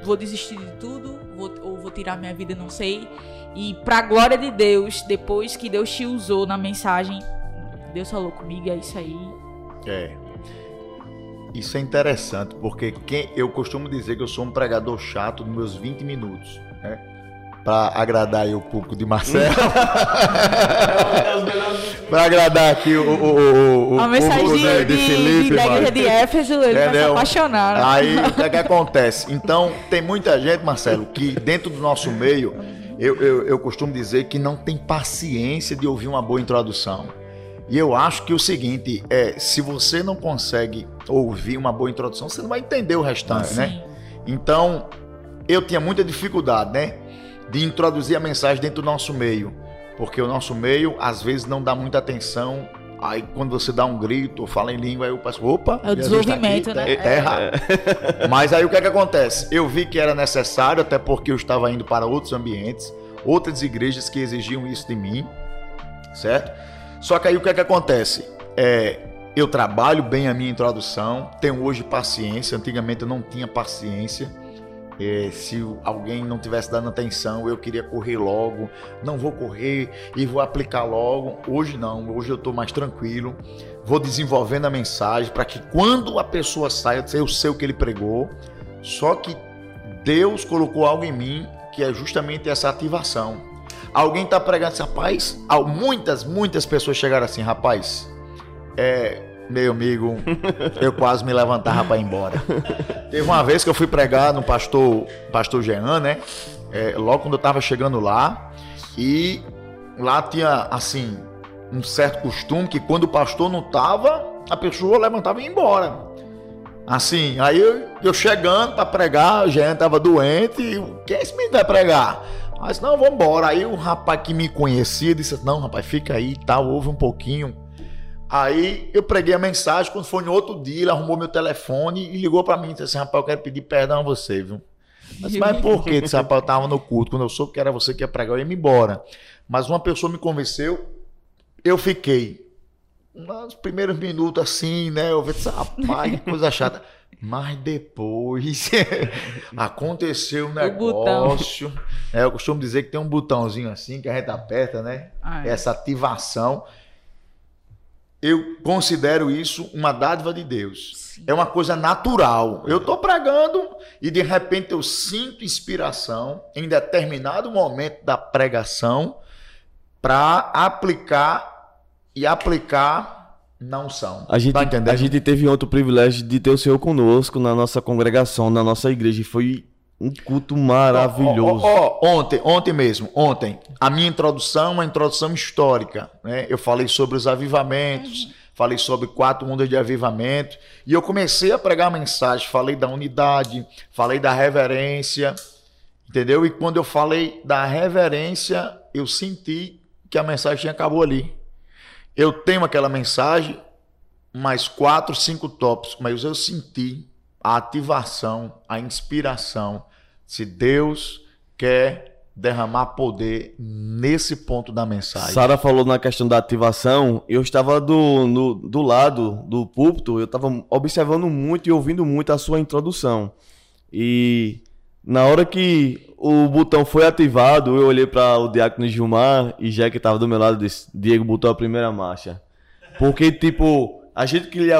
vou desistir de tudo, vou, ou vou tirar minha vida, não sei. E pra glória de Deus, depois que Deus te usou na mensagem, Deus falou comigo, é isso aí. É. Isso é interessante, porque quem, eu costumo dizer que eu sou um pregador chato nos meus 20 minutos, né? Pra agradar aí o público de Marcelo. <laughs> pra agradar aqui o, o, o, o a mensagem público de, de, de Felipe. de- da igreja de Éfeso, ele vai se Entendeu? apaixonar. Aí o que, é que acontece? Então, tem muita gente, Marcelo, que dentro do nosso meio, eu, eu, eu costumo dizer que não tem paciência de ouvir uma boa introdução. E eu acho que o seguinte é, se você não consegue ouvir uma boa introdução, você não vai entender o restante, né? Então, eu tinha muita dificuldade, né? De introduzir a mensagem dentro do nosso meio. Porque o nosso meio, às vezes, não dá muita atenção. Aí, quando você dá um grito ou fala em língua, aí eu penso, opa, é o desenvolvimento, tá aqui, né? Tá, é. errado. <laughs> Mas aí o que é que acontece? Eu vi que era necessário, até porque eu estava indo para outros ambientes, outras igrejas que exigiam isso de mim, certo? Só que aí o que é que acontece? É, eu trabalho bem a minha introdução, tenho hoje paciência, antigamente eu não tinha paciência é, se alguém não tivesse dando atenção, eu queria correr logo, não vou correr e vou aplicar logo. Hoje não, hoje eu estou mais tranquilo, vou desenvolvendo a mensagem para que quando a pessoa saia, eu sei o que ele pregou. Só que Deus colocou algo em mim que é justamente essa ativação. Alguém está pregando assim, rapaz, muitas, muitas pessoas chegaram assim, rapaz, é, meu amigo, <laughs> eu quase me levantava para ir embora. Teve uma vez que eu fui pregar no pastor, pastor Jean, né? É, logo quando eu estava chegando lá, e lá tinha, assim, um certo costume que quando o pastor não tava, a pessoa levantava e ia embora. Assim, aí eu, eu chegando para pregar, o Jean estava doente, e quem é esse menino vai pregar? Mas não, vamos embora. Aí o rapaz que me conhecia disse: Não, rapaz, fica aí e tal, ouve um pouquinho. Aí eu preguei a mensagem, quando foi no outro dia, ele arrumou meu telefone e ligou para mim disse assim, rapaz, eu quero pedir perdão a você, viu? Mas, mas por quê? Disse, rapaz, eu tava no culto, quando eu soube que era você que ia pregar, eu ia me embora. Mas uma pessoa me convenceu, eu fiquei. Nos primeiros minutos assim, né? Eu vi, rapaz, que coisa chata. <laughs> Mas depois <laughs> aconteceu um negócio. É, eu costumo dizer que tem um botãozinho assim que a gente aperta, né? Ah, é. Essa ativação eu considero isso uma dádiva de Deus. Sim. É uma coisa natural. Eu estou pregando e de repente eu sinto inspiração em determinado momento da pregação para aplicar e aplicar não são. A gente, tá a gente teve outro privilégio de ter o Senhor conosco na nossa congregação, na nossa igreja. E foi um culto maravilhoso. Oh, oh, oh, ontem, ontem mesmo, ontem, a minha introdução, uma introdução histórica. Né? Eu falei sobre os avivamentos, falei sobre quatro ondas de avivamento, e eu comecei a pregar a mensagem, falei da unidade, falei da reverência, entendeu? E quando eu falei da reverência, eu senti que a mensagem acabou ali. Eu tenho aquela mensagem, mais quatro, cinco tópicos, mas eu senti a ativação, a inspiração. Se Deus quer derramar poder nesse ponto da mensagem. Sara falou na questão da ativação. Eu estava do, no, do lado do púlpito, eu estava observando muito e ouvindo muito a sua introdução. E na hora que o botão foi ativado, eu olhei para o Diácono Gilmar e já que estava do meu lado disse: Diego botou a primeira marcha. Porque, tipo, a gente que lhe,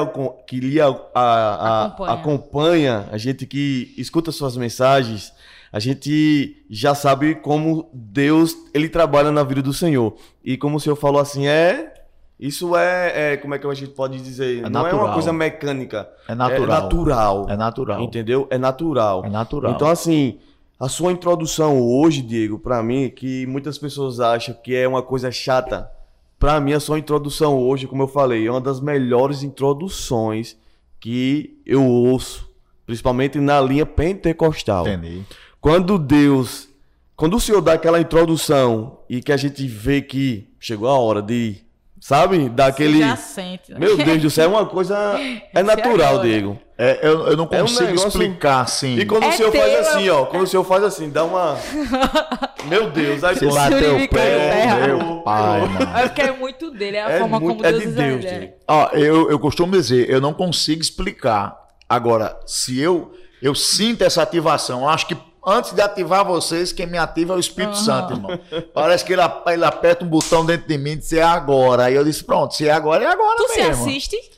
que lhe a, a, acompanha. acompanha, a gente que escuta suas mensagens, a gente já sabe como Deus ele trabalha na vida do Senhor. E como o Senhor falou assim, é isso é, é, como é que a gente pode dizer? É não natural. é uma coisa mecânica. É natural. É natural. É natural. Entendeu? É natural. É natural. Então assim, a sua introdução hoje, Diego, para mim, que muitas pessoas acham que é uma coisa chata, para mim, a sua introdução hoje, como eu falei, é uma das melhores introduções que eu ouço, principalmente na linha pentecostal. Entendi. Quando Deus, quando o Senhor dá aquela introdução e que a gente vê que chegou a hora de Sabe? Daquele. já sente, né? Meu Deus do céu, é uma coisa. <laughs> É natural, Diego. É, eu, eu não consigo é um negócio... explicar assim. E quando é o senhor teu, faz assim, ó. Quando o senhor faz assim, dá uma. <laughs> Meu Deus, aí você bateu o pé. Meu pai, mano. É porque é muito dele, é a é forma muito, como é Deus de Deus, Diego. Ó, eu, eu costumo dizer, eu não consigo explicar. Agora, se eu, eu sinto essa ativação, acho que antes de ativar vocês, quem me ativa é o Espírito uhum. Santo, irmão. Parece que ele, ele, aperta um botão dentro de mim e diz, é agora. Aí eu disse, pronto, se é agora, é agora tu mesmo. Tu se assiste?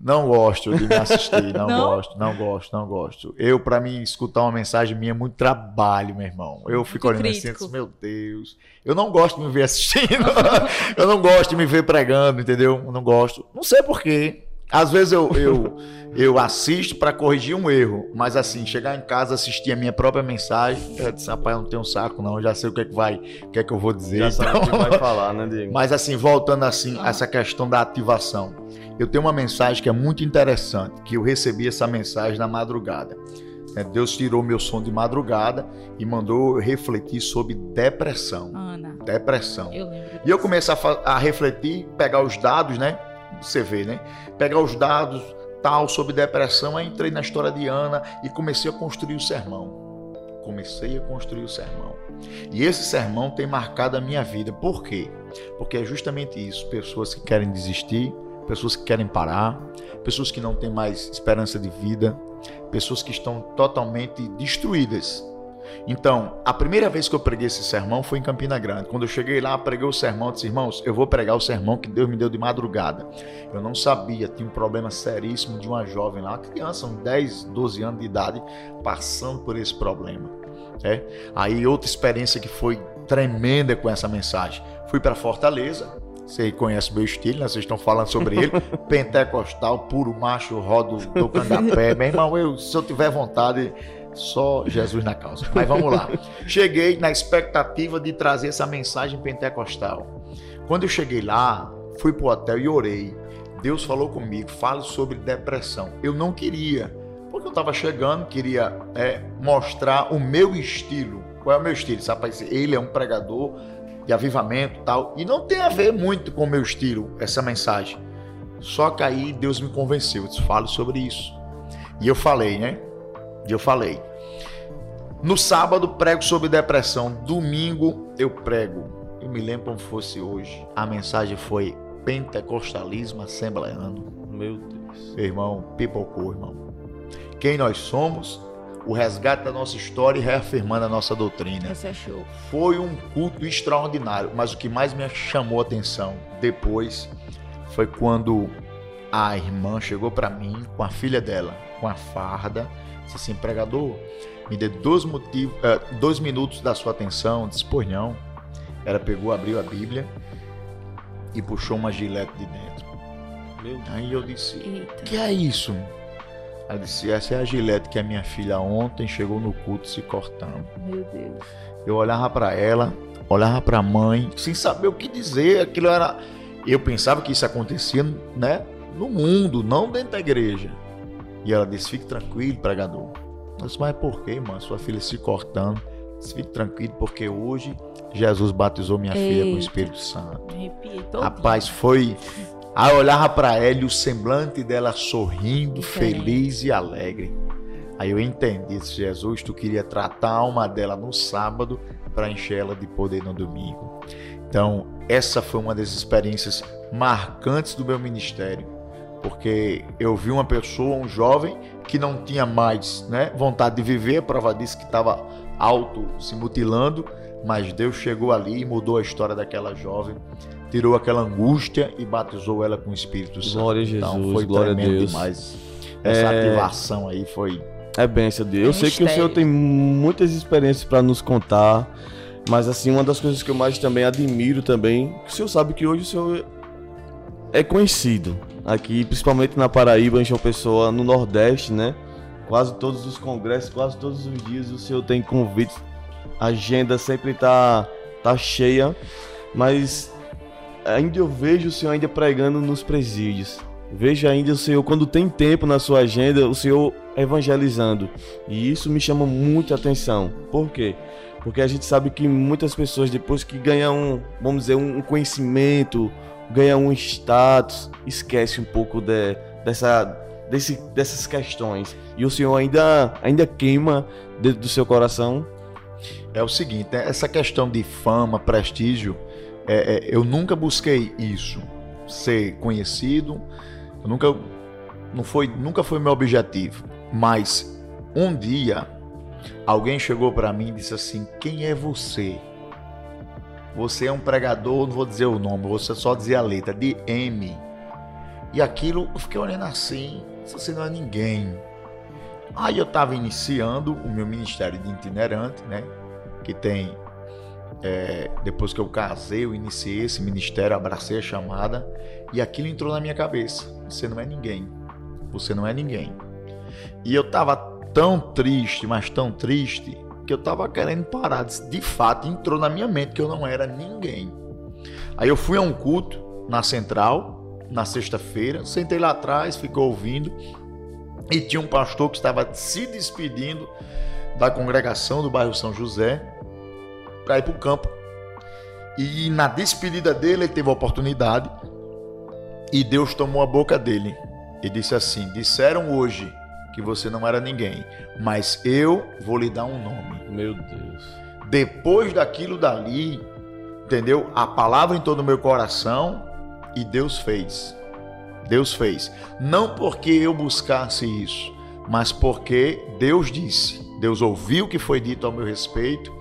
Não gosto de me assistir, <laughs> não, não? gosto, não gosto, não gosto. Eu, para mim, escutar uma mensagem minha é muito trabalho, meu irmão. Eu fico muito olhando assim, meu Deus. Eu não gosto de me ver assistindo. <laughs> eu não gosto de me ver pregando, entendeu? Eu não gosto. Não sei porquê. Às vezes eu, eu, eu assisto para corrigir um erro, mas assim, chegar em casa, assistir a minha própria mensagem, eu disse, rapaz, eu não tenho um saco não, eu já sei o que é que vai, o que é que eu vou dizer. Já sabe então... o que vai falar, né, Diego? <laughs> Mas assim, voltando assim, essa questão da ativação. Eu tenho uma mensagem que é muito interessante, que eu recebi essa mensagem na madrugada. É, Deus tirou meu som de madrugada e mandou eu refletir sobre depressão. Ana, Depressão. eu lembro. E eu comecei a, a refletir, pegar os dados, né? Você vê, né? Pegar os dados tal sobre depressão, aí entrei na história de Ana e comecei a construir o sermão. Comecei a construir o sermão. E esse sermão tem marcado a minha vida. Por quê? Porque é justamente isso: pessoas que querem desistir, pessoas que querem parar, pessoas que não têm mais esperança de vida, pessoas que estão totalmente destruídas. Então, a primeira vez que eu preguei esse sermão foi em Campina Grande. Quando eu cheguei lá, preguei o sermão, disse, irmãos, eu vou pregar o sermão que Deus me deu de madrugada. Eu não sabia, tinha um problema seríssimo de uma jovem lá, uma criança, uns 10, 12 anos de idade, passando por esse problema. É? Aí outra experiência que foi tremenda com essa mensagem. Fui para Fortaleza, você conhece meu estilo, né? vocês estão falando sobre ele. <laughs> Pentecostal, puro macho, rodo do candapé. Meu irmão, eu, se eu tiver vontade, só Jesus na causa. Mas vamos lá. Cheguei na expectativa de trazer essa mensagem pentecostal. Quando eu cheguei lá, fui pro hotel e orei. Deus falou comigo, fale sobre depressão. Eu não queria, porque eu estava chegando, queria é, mostrar o meu estilo. Qual é o meu estilo? Sabe, ele é um pregador de avivamento tal. E não tem a ver muito com o meu estilo, essa mensagem. Só que aí Deus me convenceu, disse, fale sobre isso. E eu falei, né? E eu falei. No sábado prego sobre depressão, domingo eu prego. Eu me lembro como fosse hoje. A mensagem foi pentecostalismo assembleano. Meu Deus. Irmão, pipocou, irmão. Quem nós somos, o resgate da nossa história e reafirmando a nossa doutrina. Esse é show. Foi um culto extraordinário, mas o que mais me chamou a atenção depois foi quando a irmã chegou para mim com a filha dela, com a farda, disse assim, pregador, me dê dois, motivos, eh, dois minutos da sua atenção. Eu disse, pois não. Ela pegou, abriu a Bíblia e puxou uma gilete de dentro. Aí eu disse, Eita. que é isso? Ela disse, essa é a gilete que a minha filha ontem chegou no culto se cortando. Meu Deus. Eu olhava para ela, olhava para a mãe, sem saber o que dizer. Aquilo era. Eu pensava que isso acontecia, né? No mundo, não dentro da igreja. E ela disse: fique tranquilo, pregador. Eu disse, mas por que, irmã? Sua filha se cortando. Disse, fique tranquilo, porque hoje Jesus batizou minha filha com o. Espírito Santo. Arrepiei todo. Rapaz, foi. Aí olhava para ela e o semblante dela sorrindo, feliz e alegre. Aí eu entendi, disse, Jesus, tu queria tratar a alma dela no sábado para encher ela de poder no domingo. Então, essa foi uma das experiências marcantes do meu ministério, porque eu vi uma pessoa, um jovem, que não tinha mais né, vontade de viver, a prova disso que estava alto, se mutilando, mas Deus chegou ali e mudou a história daquela jovem, tirou aquela angústia e batizou ela com o Espírito Santo. Glória a Então Jesus, foi glória a tremendo Deus. demais. Essa É. ativação aí foi. É benção de Deus. Eu É sei que o senhor tem muitas experiências para nos contar, mas assim, uma das coisas que eu mais também admiro também, que o senhor sabe que hoje o senhor é conhecido aqui, principalmente na Paraíba, em João Pessoa, no Nordeste, né? Quase todos os congressos, quase todos os dias o senhor tem convites, a agenda sempre tá, tá cheia, mas ainda eu vejo o senhor ainda pregando nos presídios. Vejo ainda o senhor, quando tem tempo na sua agenda, o senhor evangelizando. E isso me chama muita atenção. Por quê? Porque a gente sabe que muitas pessoas, depois que ganham, vamos dizer, um conhecimento, ganham um status, esquece um pouco de, dessa, desse, dessas questões. E o senhor ainda, ainda queima dentro do seu coração. É o seguinte, né? essa questão de fama, prestígio, é, é, eu nunca busquei isso, ser conhecido, nunca, não foi, nunca foi meu objetivo. Mas um dia alguém chegou para mim e disse assim: Quem é você? Você é um pregador, não vou dizer o nome, vou só dizer a letra, de M. E aquilo, eu fiquei olhando assim, você não é ninguém. Aí eu estava iniciando o meu ministério de itinerante, né? Que tem. é, depois que eu casei, eu iniciei esse ministério, abracei a chamada, e aquilo entrou na minha cabeça. Você não é ninguém. Você não é ninguém. E eu estava tão triste, mas tão triste, que eu estava querendo parar. De fato, entrou na minha mente que eu não era ninguém. Aí eu fui a um culto na central, na sexta-feira, sentei lá atrás, ficou ouvindo, e tinha um pastor que estava se despedindo da congregação do bairro São José para ir para o campo. E na despedida dele, ele teve a oportunidade e Deus tomou a boca dele e disse assim: Disseram hoje que você não era ninguém, mas eu vou lhe dar um nome. Meu Deus. Depois daquilo dali, entendeu? A palavra entrou no meu coração e Deus fez. Deus fez. Não porque eu buscasse isso, mas porque Deus disse. Deus ouviu o que foi dito ao meu respeito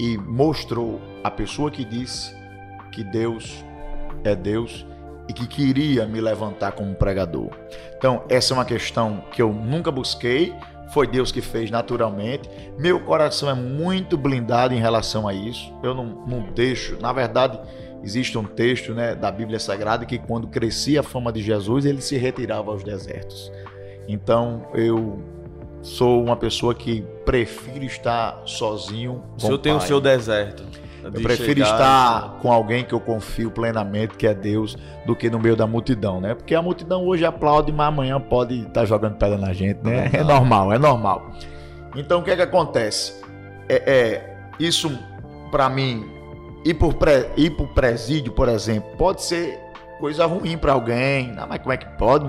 e mostrou a pessoa que disse que Deus é Deus e que queria me levantar como pregador. Então, essa é uma questão que eu nunca busquei, foi Deus que fez naturalmente. Meu coração é muito blindado em relação a isso. Eu não, não deixo, na verdade, existe um texto né, da Bíblia Sagrada que quando crescia a fama de Jesus, ele se retirava aos desertos. Então, eu sou uma pessoa que prefiro estar sozinho. O senhor tem o seu deserto. Eu prefiro estar com alguém que eu confio plenamente, que é Deus, do que no meio da multidão, né? Porque a multidão hoje aplaude, mas amanhã pode estar jogando pedra na gente, né? É normal, é normal. Então o que é que acontece? É, é isso para mim ir ir pro presídio, por exemplo, pode ser coisa ruim para alguém. Não, mas como é que pode?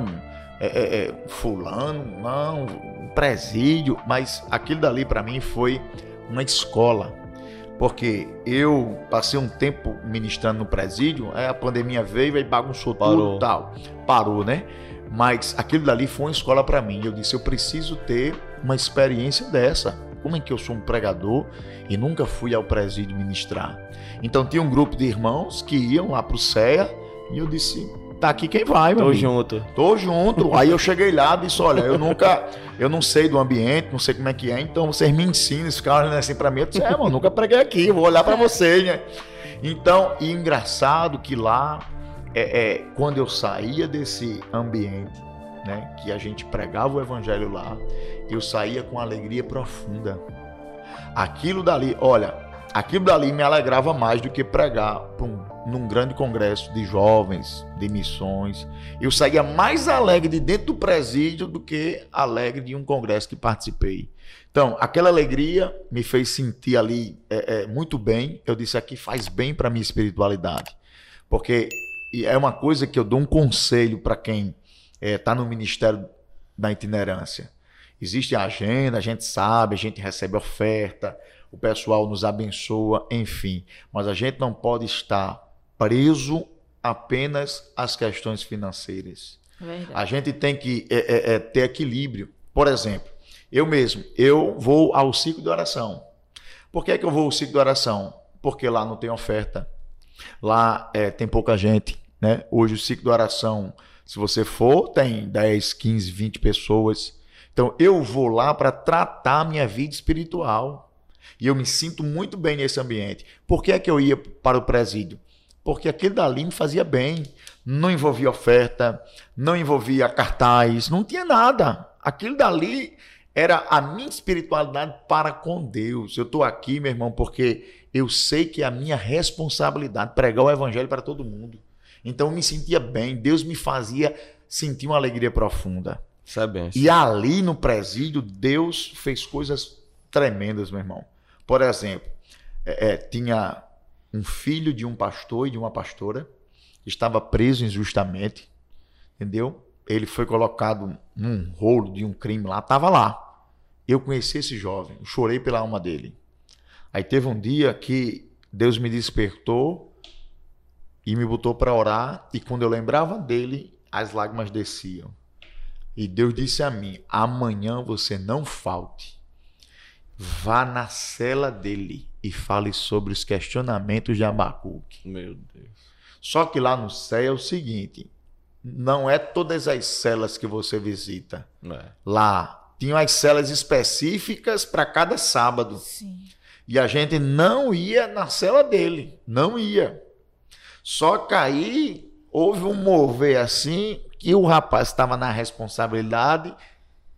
É, é, é, fulano, não, presídio, mas aquilo dali para mim foi uma escola. Porque eu passei um tempo ministrando no presídio, aí a pandemia veio e bagunçou Parou. tudo tal. Parou, né? Mas aquilo dali foi uma escola para mim. Eu disse, eu preciso ter uma experiência dessa. Como é que eu sou um pregador e nunca fui ao presídio ministrar? Então tinha um grupo de irmãos que iam lá pro CEA e eu disse, tá aqui quem vai, meu Tô amigo. junto. Tô junto. Aí eu cheguei lá e disse, olha, eu nunca, eu não sei do ambiente, não sei como é que é, então vocês me ensinam, esse cara olhando assim pra mim, eu disse, é, mano, nunca preguei aqui, vou olhar para vocês, né? Então, e engraçado que lá, é, é, quando eu saía desse ambiente, né, que a gente pregava o evangelho lá, eu saía com alegria profunda. Aquilo dali, olha, aquilo dali me alegrava mais do que pregar um num grande congresso de jovens, de missões. Eu saía mais alegre de dentro do presídio do que alegre de um congresso que participei. Então, aquela alegria me fez sentir ali é, é, muito bem. Eu disse aqui faz bem para minha espiritualidade, porque é uma coisa que eu dou um conselho para quem está é, tá no ministério da itinerância. Existe a agenda, a gente sabe, a gente recebe oferta, o pessoal nos abençoa, enfim. Mas a gente não pode estar preso apenas às questões financeiras. Verdade. A gente tem que é, é, é, ter equilíbrio. Por exemplo, eu mesmo, eu vou ao ciclo de oração. Por que, é que eu vou ao ciclo de oração? Porque lá não tem oferta, lá é, tem pouca gente. Né? Hoje o ciclo de oração, se você for, tem 10, 15, 20 pessoas. Então eu vou lá para tratar a minha vida espiritual. E eu me sinto muito bem nesse ambiente. Por que é que eu ia para o presídio? porque aquele dali me fazia bem. Não envolvia oferta, não envolvia cartaz, não tinha nada. Aquilo dali era a minha espiritualidade para com Deus. Eu estou aqui, meu irmão, porque eu sei que é a minha responsabilidade pregar o evangelho para todo mundo. Então eu me sentia bem, Deus me fazia sentir uma alegria profunda. Sabem. E ali no presídio, Deus fez coisas tremendas, meu irmão. Por exemplo, é, é tinha um filho de um pastor e de uma pastora, estava preso injustamente, entendeu? Ele foi colocado num rolo de um crime lá, estava lá. Eu conheci esse jovem, chorei pela alma dele. Aí teve um dia que Deus me despertou e me botou para orar, e quando eu lembrava dele, as lágrimas desciam. E Deus disse a mim: amanhã você não falte. Vá na cela dele e fale sobre os questionamentos de Abacuque. Meu Deus. Só que lá no céu é o seguinte: não é todas as celas que você visita. É. Lá tinham as celas específicas para cada sábado. Sim. E a gente não ia na cela dele, não ia. Só que aí houve um mover assim que o rapaz estava na responsabilidade,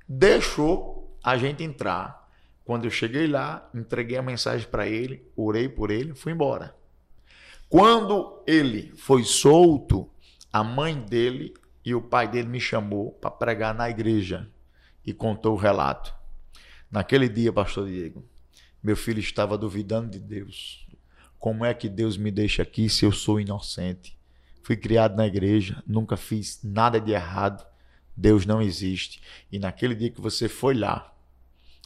deixou a gente entrar. Quando eu cheguei lá, entreguei a mensagem para ele, orei por ele, fui embora. Quando ele foi solto, a mãe dele e o pai dele me chamou para pregar na igreja e contou o relato. Naquele dia, pastor Diego, meu filho estava duvidando de Deus. Como é que Deus me deixa aqui se eu sou inocente? Fui criado na igreja, nunca fiz nada de errado. Deus não existe. E naquele dia que você foi lá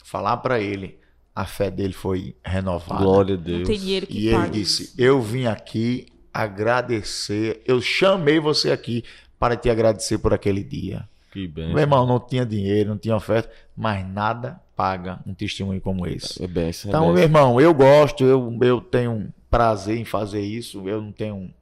falar para ele, a fé dele foi renovada. Glória a Deus. Não tem dinheiro que E ele pague disse: isso. Eu vim aqui agradecer, eu chamei você aqui para te agradecer por aquele dia. Que bem. Meu irmão, não tinha dinheiro, não tinha oferta, mas nada paga um testemunho como esse. É benção, é Então, meu irmão, eu gosto, eu, eu tenho prazer em fazer isso, eu não tenho.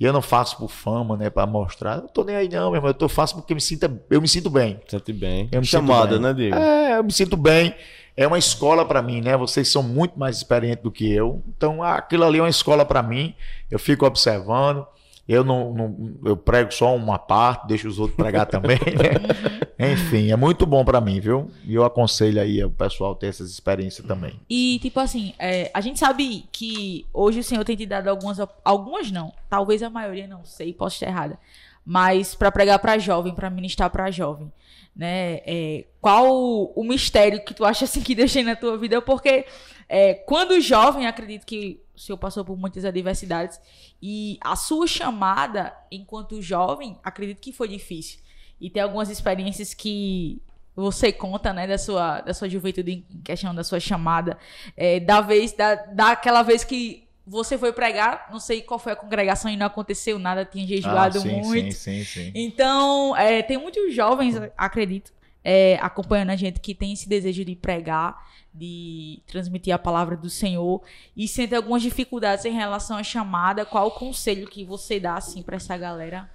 E eu não faço por fama, né, para mostrar. Eu não tô nem aí, não, meu irmão. Eu tô, faço porque eu me, sinta, eu me sinto bem. Sente bem. Eu me sinto Chamada, bem. né, Diego? É, eu me sinto bem. É uma escola para mim, né? Vocês são muito mais experientes do que eu. Então, aquilo ali é uma escola para mim. Eu fico observando. Eu não, não- eu prego só uma parte, deixo os outros pregar também, né? <laughs> Enfim, é muito bom para mim, viu? E eu aconselho aí o pessoal ter essas experiências também. E, tipo assim, é, a gente sabe que hoje o Senhor tem te dado algumas, algumas não, talvez a maioria, não sei, posso estar errada, mas para pregar para jovem, para ministrar para jovem, né? É, qual o, mistério que tu acha assim que tem na tua vida? Porque é, quando jovem, acredito que o Senhor passou por muitas adversidades e a sua chamada enquanto jovem, acredito que foi difícil. E tem algumas experiências que você conta, né, da sua, da sua juventude em questão da sua chamada, é, da vez, da, daquela vez que você foi pregar, não sei qual foi a congregação e não aconteceu nada, tinha jejuado Ah, sim, muito. sim, sim, sim. Então, é, tem muitos jovens, acredito, é, acompanhando a gente que tem esse desejo de pregar, de transmitir a palavra do Senhor e sentem algumas dificuldades em relação à chamada. Qual o conselho que você dá assim para essa galera?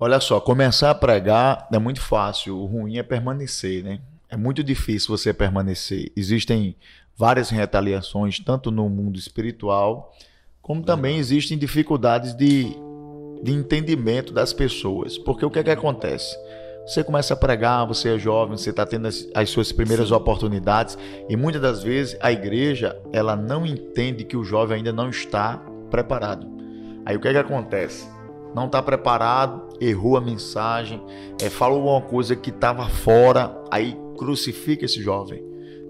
Olha só, começar a pregar é muito fácil, o ruim é permanecer, né? É muito difícil você permanecer. Existem várias retaliações, tanto no mundo espiritual, como também existem dificuldades de, de entendimento das pessoas. Porque o que é que acontece? Você começa a pregar, você é jovem, você está tendo as, as suas primeiras oportunidades e muitas das vezes a igreja ela não entende que o jovem ainda não está preparado. Aí o que é que acontece? Não está preparado, errou a mensagem, é, falou alguma coisa que estava fora, aí crucifica esse jovem.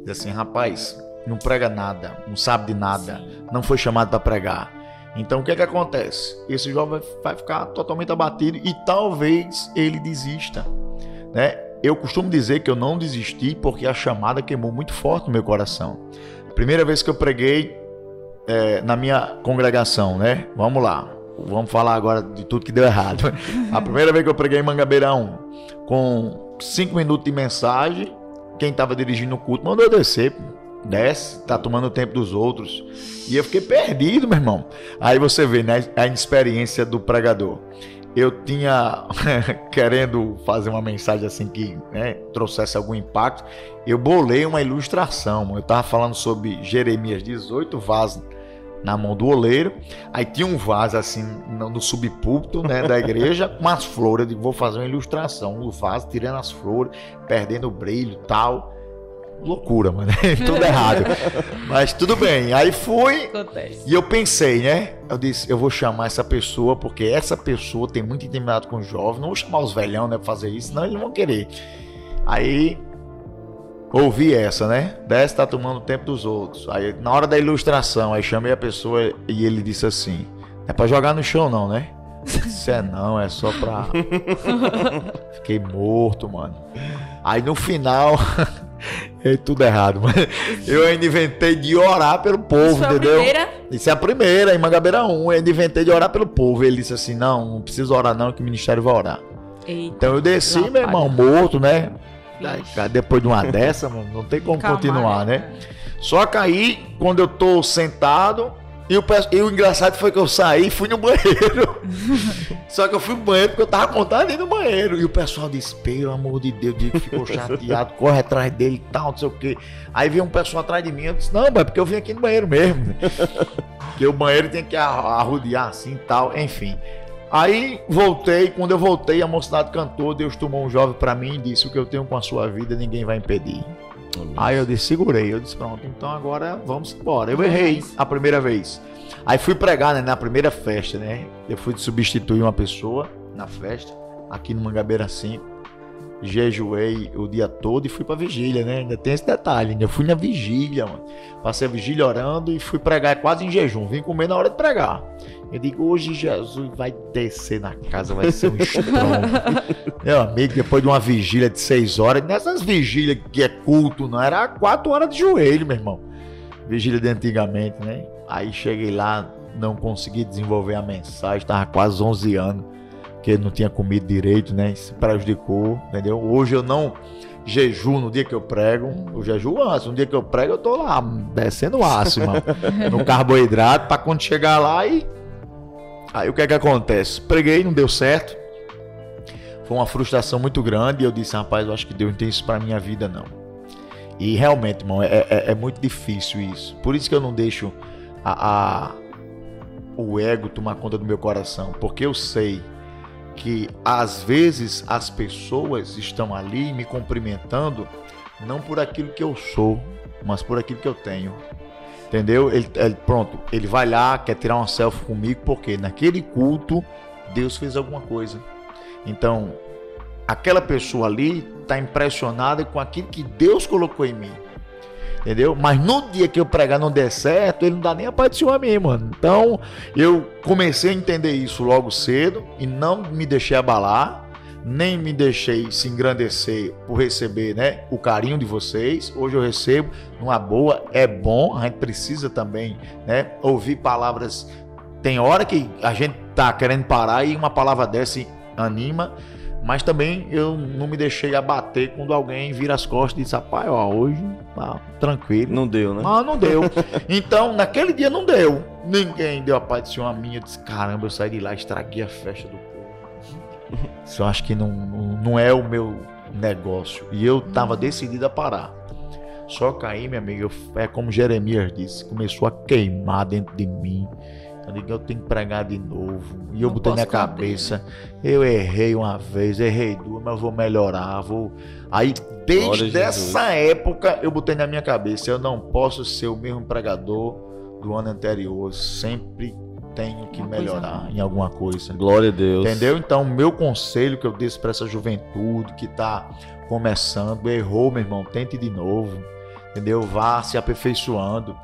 Diz assim, rapaz, não prega nada, não sabe de nada, não foi chamado para pregar. Então o que é que acontece? Esse jovem vai ficar totalmente abatido e talvez ele desista, né? Eu costumo dizer que eu não desisti porque a chamada queimou muito forte no meu coração. Primeira vez que eu preguei é, na minha congregação, né? Vamos lá, vamos falar agora de tudo que deu errado. <laughs> A primeira vez que eu preguei em Mangabeira 1, com cinco minutos de mensagem, quem estava dirigindo o culto mandou eu descer. Desce, tá tomando o tempo dos outros. E eu fiquei perdido, meu irmão. Aí você vê, né, a inexperiência do pregador. Eu tinha <laughs> querendo fazer uma mensagem assim que né, trouxesse algum impacto. Eu bolei uma ilustração. Eu tava falando sobre Jeremias 18 vasos na mão do oleiro. Aí tinha um vaso assim no, subpúlpito né, da igreja <laughs> com as flores. Eu digo, vou fazer uma ilustração. O vaso tirando as flores, perdendo o brilho tal. Loucura, mano. <laughs> tudo errado. Mas tudo bem. Aí fui. Acontece. E eu pensei, né? Eu disse, eu vou chamar essa pessoa, porque essa pessoa tem muito intimidade com os jovens. Não vou chamar os velhão, né, pra fazer isso, senão eles não vão querer. Aí ouvi essa, né? Desce tá tomando o tempo dos outros. Aí na hora da ilustração, aí chamei a pessoa e ele disse assim: "Não é pra jogar no chão, não, né? Isso é não, é só pra. <laughs> Fiquei morto, mano. Aí no final. <laughs> <laughs> É tudo errado, mas eu ainda inventei de orar pelo povo, Isso foi a entendeu? primeira? Isso é a primeira, em Mangabeira 1. Eu ainda inventei de orar pelo povo. Ele disse assim: não, não precisa orar, não, que o ministério vai orar. Eita. Então eu desci, meu irmão, morto, né? Cara, Depois de uma <laughs> dessa, mano, não tem como Calma, continuar, né? né? Só que aí, quando eu tô sentado, e o, e o engraçado foi que eu saí e fui no banheiro. <laughs> Só que eu fui no banheiro porque eu tava montado dentro do banheiro. E o pessoal disse, pelo amor de Deus, Diego ficou <laughs> chateado, corre atrás dele e tal, não sei o quê. Aí veio um pessoal atrás de mim, eu disse, não, mas é porque eu vim aqui no banheiro mesmo. <laughs> Porque o banheiro tem que arrodear assim e tal, enfim. Aí voltei, quando eu voltei, a mocidade cantou, Deus tomou um jovem pra mim e disse, o que eu tenho com a sua vida, ninguém vai impedir. Aí eu disse, segurei. Eu disse, pronto, então agora vamos embora. Eu errei a primeira vez. Aí fui pregar né, na primeira festa, né? Eu fui substituir uma pessoa na festa, aqui no Mangabeira 5 jejuei o dia todo e fui pra vigília, né? Ainda tem esse detalhe. Ainda fui na vigília, mano. Passei a vigília orando e fui pregar quase em jejum. Vim comer na hora de pregar. Eu digo, hoje Jesus vai descer na casa, vai ser um <laughs> estrondo. Meu amigo, depois de uma vigília de seis horas, nessas vigílias que é culto, não era quatro horas de joelho, meu irmão. Vigília de antigamente, né? Aí cheguei lá, não consegui desenvolver a mensagem, tava quase 11 anos que não tinha comido direito, né? Se prejudicou, entendeu? Hoje eu não jejuo no dia que eu prego, eu jejuo antes. No dia que eu prego, eu tô lá descendo aço, mano, <laughs> no carboidrato, para quando chegar lá e. Aí o que é que acontece? Preguei, não deu certo. Foi uma frustração muito grande e eu disse, rapaz, eu acho que Deus não tem isso pra minha vida, não. E realmente, irmão, é, é, é muito difícil isso. Por isso que eu não deixo a, a, o ego tomar conta do meu coração. Porque eu sei que às vezes as pessoas estão ali me cumprimentando não por aquilo que eu sou, mas por aquilo que eu tenho. Entendeu? Ele, ele, pronto, ele vai lá, quer tirar uma selfie comigo, porque naquele culto Deus fez alguma coisa. Então, aquela pessoa ali está impressionada com aquilo que Deus colocou em mim. Entendeu? Mas no dia que eu pregar não der certo, ele não dá nem a paz do Senhor a mim, mano. Então, eu comecei a entender isso logo cedo e não me deixei abalar, nem me deixei se engrandecer por receber, né, o carinho de vocês. Hoje eu recebo numa boa, é bom, a gente precisa também, né, ouvir palavras. Tem hora que a gente tá querendo parar e uma palavra dessa anima mas também eu não me deixei abater quando alguém vira as costas e diz, rapaz, ó, hoje tá tranquilo. Não deu, né? Mas não deu. então, naquele dia não deu. Ninguém deu a paz de ser uma minha. Eu disse, caramba, eu saí de lá, estraguei a festa do povo. <laughs> Isso eu acho que não, não é o meu negócio. E eu tava decidido a parar. Só que aí, minha amiga, é como Jeremias disse, começou a queimar dentro de mim. Eu digo, eu tenho que pregar de novo. E eu não botei na cabeça, eu errei uma vez, errei duas, mas eu vou melhorar, vou. Aí, desde essa época, eu botei na minha cabeça, eu não posso ser o mesmo pregador do ano anterior. Sempre tenho que uma melhorar em alguma coisa. Glória a Deus. Entendeu? Então, meu conselho que eu disse para essa juventude que está começando, errou, meu irmão, tente de novo. Entendeu? Vá se aperfeiçoando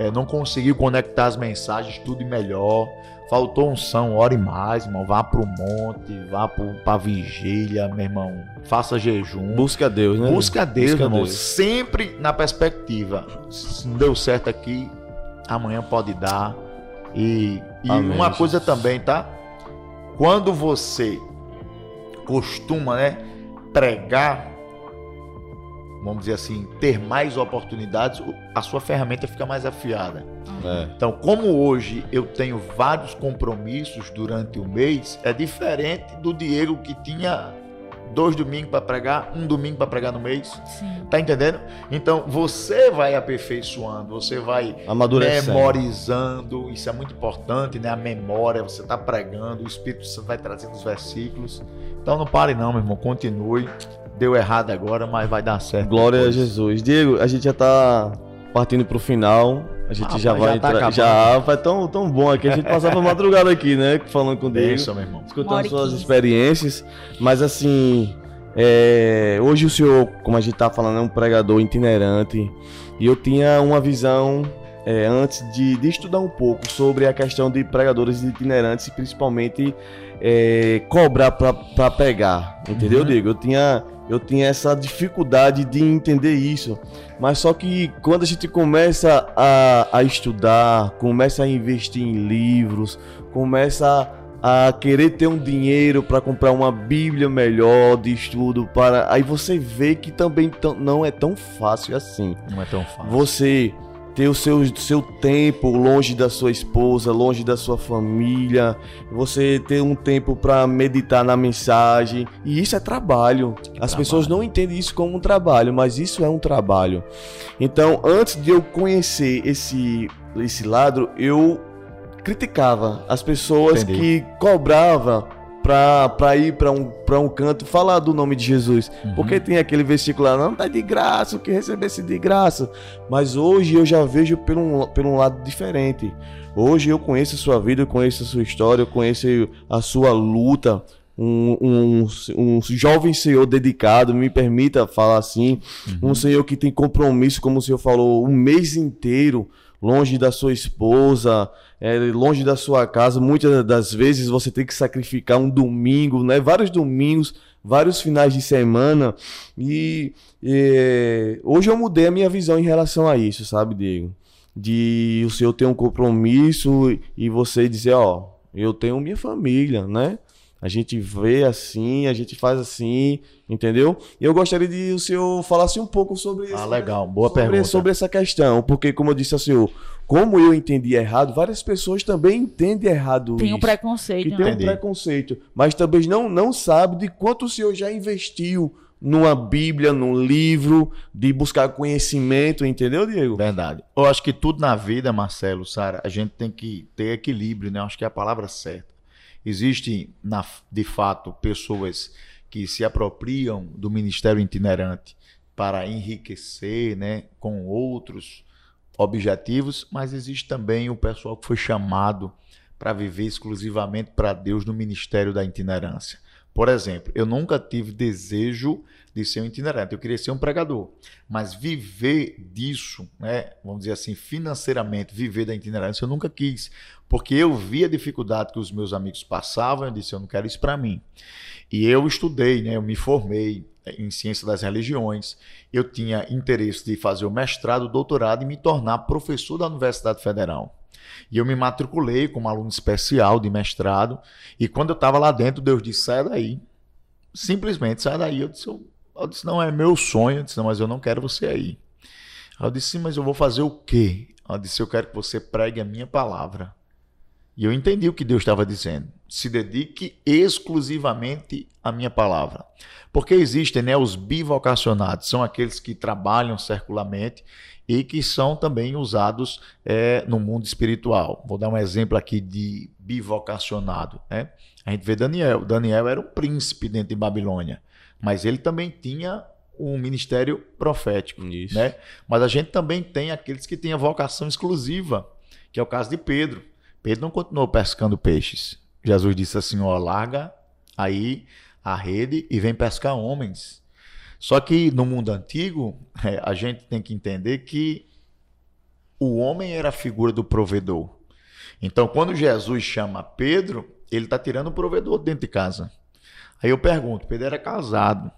é, não conseguiu conectar as mensagens, tudo melhor. Faltou unção, ore mais, irmão. Vá pro monte, vá pro, pra vigília, meu irmão. Faça jejum. Busca Deus, né? Busca Deus, Busca irmão. Deus. Sempre na perspectiva. Se não deu certo aqui, amanhã pode dar. E, e Amém, uma coisa também, tá? Quando você costuma, né, pregar vamos dizer assim, ter mais oportunidades, a sua ferramenta fica mais afiada. É. Então, como hoje eu tenho vários compromissos durante o mês, é diferente do Diego que tinha dois domingos para pregar, um domingo para pregar no mês. Sim. Tá entendendo? Então, você vai aperfeiçoando, você vai memorizando, isso é muito importante, né? A memória, você tá pregando, o Espírito Santo vai trazendo os versículos. Então, não pare não, meu irmão, continue deu errado agora, mas vai dar certo. Glória depois. a Jesus. Diego, a gente já tá partindo pro final. A gente ah, já vai já tá entrar. já vai tão, tão bom aqui. A gente passava madrugada aqui, né? Falando com Diego. Isso, meu irmão. Escutando suas experiências. Mas assim. É, hoje o senhor, como a gente tá falando, é um pregador itinerante. E eu tinha uma visão é, antes de, de, estudar um pouco sobre a questão de pregadores itinerantes e principalmente é, cobrar para pregar. Entendeu, uhum. Diego? Eu tinha eu tinha essa dificuldade de entender isso. Mas só que quando a gente começa a, a estudar, começa a investir em livros, começa a, querer ter um dinheiro para comprar uma Bíblia melhor de estudo, para aí você vê que também não é tão fácil assim. Não é tão fácil. Você ter o seu, seu tempo longe da sua esposa, longe da sua família, você ter um tempo para meditar na mensagem, e isso é trabalho. Que As trabalho. pessoas não entendem isso como um trabalho, mas isso é um trabalho. Então, antes de eu conhecer esse esse lado, eu criticava as pessoas Entendi. que cobravam para ir para um, um canto falar do nome de Jesus. Uhum. Porque tem aquele versículo lá, não tá de graça, o que recebesse de graça. Mas hoje eu já vejo por um, por um lado diferente. Hoje eu conheço a sua vida, eu conheço a sua história, eu conheço a sua luta. um, um, um jovem senhor dedicado, me permita falar assim, uhum. um senhor que tem compromisso, como o senhor falou, um mês inteiro longe da sua esposa, é, longe da sua casa. Muitas das vezes você tem que sacrificar um domingo, né? Vários domingos, vários finais de semana. E, e hoje eu mudei a minha visão em relação a isso, sabe, Diego? De o senhor ter um compromisso e você dizer, ó, eu tenho minha família, né? A gente vê assim, a gente faz assim, entendeu? E eu gostaria de o senhor falasse um pouco sobre isso. Ah, legal, boa sobre, pergunta. Sobre essa questão, porque como eu disse ao senhor, como eu entendi errado, várias pessoas também entendem errado tem isso. um preconceito. Que tem um preconceito, mas talvez não, não sabe de quanto o senhor já investiu numa Bíblia, num livro, de buscar conhecimento, entendeu, Diego? Verdade. Eu acho que tudo na vida, Marcelo, Sara, a gente tem que ter equilíbrio, né? Eu acho que é a palavra certa. Existem, na, de fato, pessoas que se apropriam do ministério itinerante para enriquecer né, com outros objetivos, mas existe também o pessoal que foi chamado para viver exclusivamente para Deus no ministério da itinerância. Por exemplo, eu nunca tive desejo de ser um itinerante, eu queria ser um pregador, mas viver disso, né, vamos dizer assim, financeiramente, viver da itinerância, eu nunca quis, porque eu vi a dificuldade que os meus amigos passavam, eu disse, eu não quero isso para mim. E eu estudei, né, eu me formei em ciência das religiões, eu tinha interesse de fazer o mestrado, o doutorado e me tornar professor da Universidade Federal. E eu me matriculei como aluno especial de mestrado. E quando eu estava lá dentro, Deus disse: sai daí. Simplesmente sai daí. Eu disse: eu, eu disse não, é meu sonho. Eu disse: não, mas eu não quero você aí. Eu disse: mas eu vou fazer o quê? Eu disse: eu quero que você pregue a minha palavra. E eu entendi o que Deus estava dizendo. Se dedique exclusivamente à minha palavra. Porque existem né, os bivocacionados, são aqueles que trabalham circularmente e que são também usados é, no mundo espiritual. Vou dar um exemplo aqui de bivocacionado. Né? A gente vê Daniel. Daniel era um príncipe dentro de Babilônia, mas ele também tinha um ministério profético. Isso. Né? Mas a gente também tem aqueles que têm a vocação exclusiva, que é o caso de Pedro. Pedro não continuou pescando peixes. Jesus disse assim: ó, larga aí a rede e vem pescar homens. Só que no mundo antigo, <laughs> é, a gente tem que entender que o homem era a figura do provedor. Então, quando Jesus chama Pedro, ele está tirando o provedor dentro de casa. Aí eu pergunto: Pedro era casado.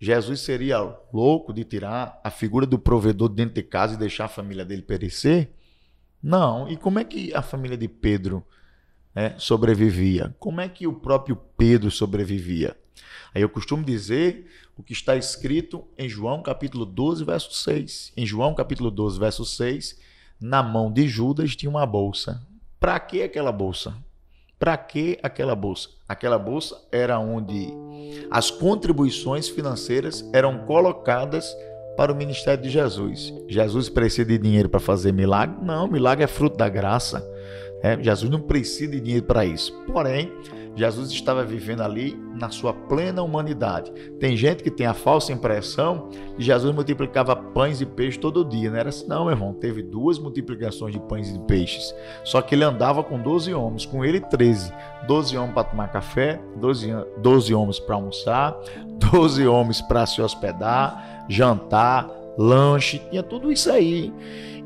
Jesus seria louco de tirar a figura do provedor dentro de casa e deixar a família dele perecer? Não. E como é que a família de Pedro né, sobrevivia? Como é que o próprio Pedro sobrevivia? Aí eu costumo dizer o que está escrito em João capítulo 12, verso 6. Em João capítulo 12, verso 6, na mão de Judas tinha uma bolsa. Para que aquela bolsa? Para que aquela bolsa? Aquela bolsa era onde as contribuições financeiras eram colocadas para o ministério de Jesus. Jesus precisa de dinheiro para fazer milagre? Não, milagre é fruto da graça. É, Jesus não precisa de dinheiro para isso. Porém, Jesus estava vivendo ali na sua plena humanidade. Tem gente que tem a falsa impressão que Jesus multiplicava pães e peixes todo dia. Não era assim, não, meu irmão. Teve duas multiplicações de pães e de peixes. Só que ele andava com 12 homens, com ele 13. 12 homens para tomar café, 12, 12 homens para almoçar, 12 homens para se hospedar, jantar, lanche, tinha tudo isso aí.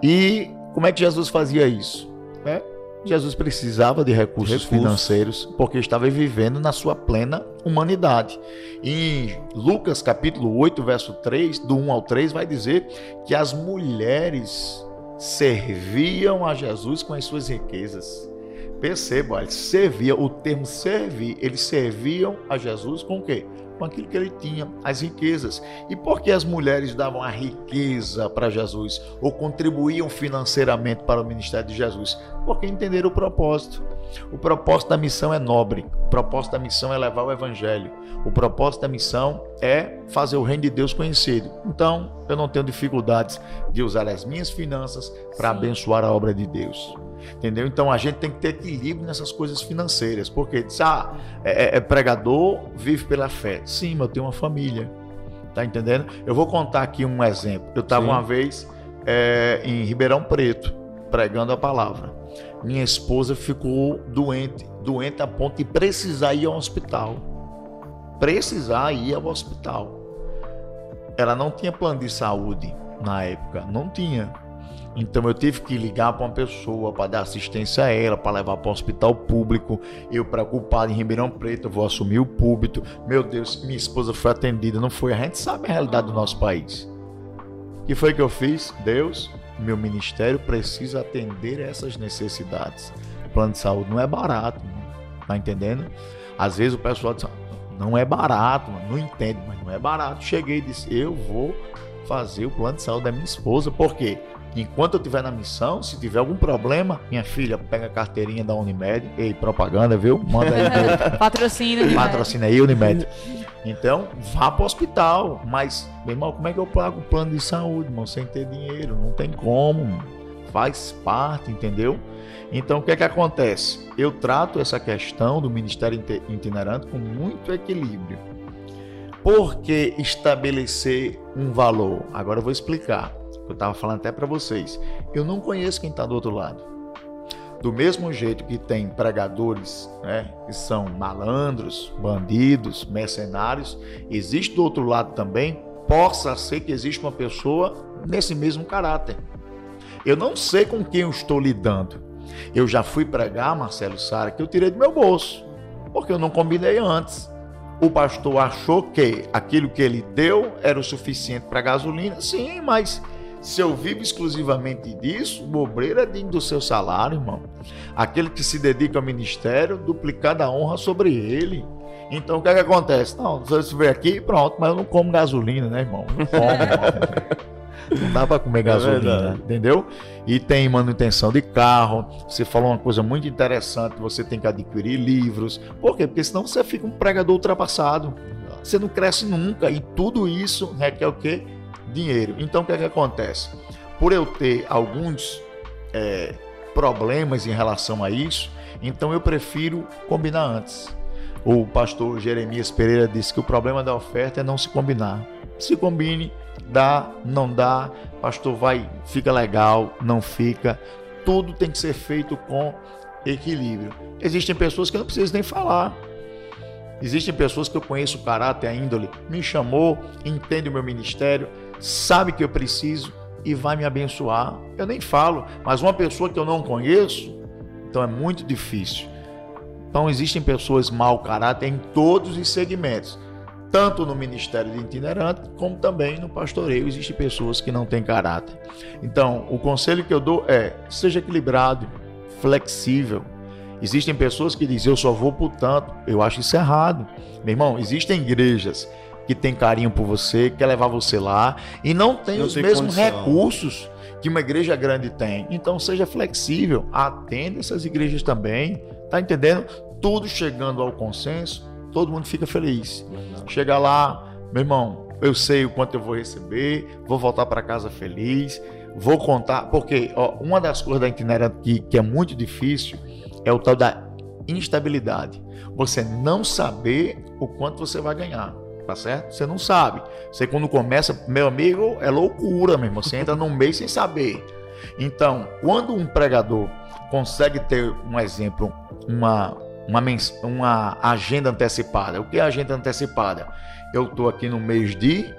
E como é que Jesus fazia isso? É, Jesus precisava de recursos, recursos, financeiros porque estava vivendo na sua plena humanidade. Em Lucas capítulo 8, verso 3, do 1 ao 3, vai dizer que as mulheres serviam a Jesus com as suas riquezas. Perceba, eles serviam, o termo servir, eles serviam a Jesus com o quê? Com aquilo que ele tinha, as riquezas. E por que as mulheres davam a riqueza para Jesus ou contribuíam financeiramente para o ministério de Jesus? Porque entenderam o propósito. O propósito da missão é nobre. O propósito da missão é levar o evangelho. O propósito da missão é fazer o reino de Deus conhecido. Então, eu não tenho dificuldades de usar as minhas finanças para abençoar a obra de Deus. Entendeu? Então a gente tem que ter equilíbrio nessas coisas financeiras. Porque diz, ah, é, é, é pregador, vive pela fé. Sim, mas eu tenho uma família. Tá entendendo? Eu vou contar aqui um exemplo. Eu estava uma vez é, em Ribeirão Preto, pregando a palavra. Minha esposa ficou doente, doente a ponto de precisar ir ao hospital. precisar ir ao hospital. Ela não tinha plano de saúde na época, não tinha. Então eu tive que ligar para uma pessoa para dar assistência a ela, para levar para o hospital público. Eu preocupado em Ribeirão Preto, eu vou assumir o púlpito. Meu Deus, minha esposa foi atendida, não foi? A gente sabe a realidade do nosso país. O que foi que eu fiz? Deus, meu ministério precisa atender essas necessidades. O plano de saúde não é barato, mano. tá entendendo? Às vezes o pessoal diz, não é barato, não entende, mas não é barato. Cheguei e disse, eu vou fazer o plano de saúde da minha esposa, por quê? Enquanto eu estiver na missão, se tiver algum problema, minha filha pega a carteirinha da Unimed. Ei, propaganda, viu? Manda aí. <laughs> Patrocina, Unimed. Patrocina aí, Unimed. Então, vá para o hospital. Mas, meu irmão, como é que eu pago o plano de saúde, irmão? Sem ter dinheiro. Não tem como. Faz parte, entendeu? Então, o que é que acontece? Eu trato essa questão do ministério itinerante com muito equilíbrio. Por que estabelecer um valor? Agora eu vou explicar. Eu estava falando até para vocês. Eu não conheço quem está do outro lado. Do mesmo jeito que tem pregadores né, que são malandros, bandidos, mercenários, existe do outro lado também, possa ser que exista uma pessoa nesse mesmo caráter. Eu não sei com quem eu estou lidando. Eu já fui pregar, Marcelo Sara, que eu tirei do meu bolso, porque eu não combinei antes. O pastor achou que aquilo que ele deu era o suficiente para gasolina, sim, mas se eu vivo exclusivamente disso, o obreiro é digno do seu salário, irmão. Aquele que se dedica ao ministério, duplicada a honra sobre ele. Então o que é que acontece? Não, você vem aqui, pronto, mas eu não como gasolina, né, irmão? Não como, irmão. <laughs> Não dá para comer é gasolina, é entendeu? E tem manutenção de carro. Você falou uma coisa muito interessante: você tem que adquirir livros. Por quê? Porque senão você fica um pregador ultrapassado. Você não cresce nunca. E tudo isso requer o quê? Dinheiro. Então o que é que acontece? Por eu ter alguns é, problemas em relação a isso, então eu prefiro combinar antes. O pastor Jeremias Pereira disse que o problema da oferta é não se combinar. Se combine, dá, não dá, pastor vai, fica legal, não fica. Tudo tem que ser feito com equilíbrio. Existem pessoas que não precisam nem falar. Existem pessoas que eu conheço o caráter, a índole, me chamou, entende o meu ministério, sabe que eu preciso e vai me abençoar. Eu nem falo, mas uma pessoa que eu não conheço, então é muito difícil. Então existem pessoas mau caráter em todos os segmentos, tanto no ministério de itinerante como também no pastoreio existem pessoas que não têm caráter. Então, o conselho que eu dou é: seja equilibrado, flexível. Existem pessoas que dizem eu só vou por tanto. Eu acho isso errado. Meu irmão, existem igrejas que tem carinho por você, quer levar você lá e não tem não os tem mesmos condição. recursos que uma igreja grande tem. Então seja flexível, atenda essas igrejas também, tá entendendo? Tudo chegando ao consenso, todo mundo fica feliz. Chega lá, meu irmão, eu sei o quanto eu vou receber, vou voltar para casa feliz, vou contar, porque ó, uma das coisas da itinerante que, que é muito difícil é o tal da instabilidade. Você não saber o quanto você vai ganhar tá certo? Você não sabe. Você quando começa, meu amigo, é loucura mesmo. Você entra num mês sem saber. Então, quando um pregador consegue ter um exemplo, uma, uma, uma agenda antecipada. O que é agenda antecipada? Eu estou aqui no mês de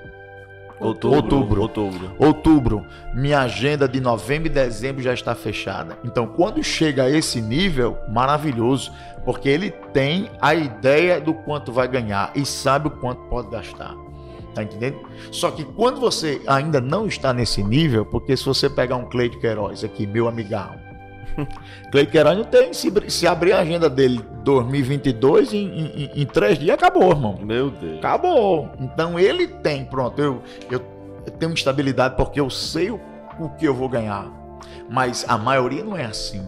Outubro, outubro. Outubro. Outubro. Minha agenda de novembro e dezembro já está fechada. Então, quando chega a esse nível, maravilhoso, porque ele tem a ideia do quanto vai ganhar e sabe o quanto pode gastar. Tá entendendo? Só que quando você ainda não está nesse nível, porque se você pegar um Cleide Queiroz aqui, meu amigão, <laughs> Cleide Queiroz não tem, se, se abrir a agenda dele 2022, em, em, em, três dias acabou, irmão. Meu Deus. Acabou. Então ele tem, pronto, eu, eu, eu tenho estabilidade porque eu sei o, o que eu vou ganhar. Mas a maioria não é assim.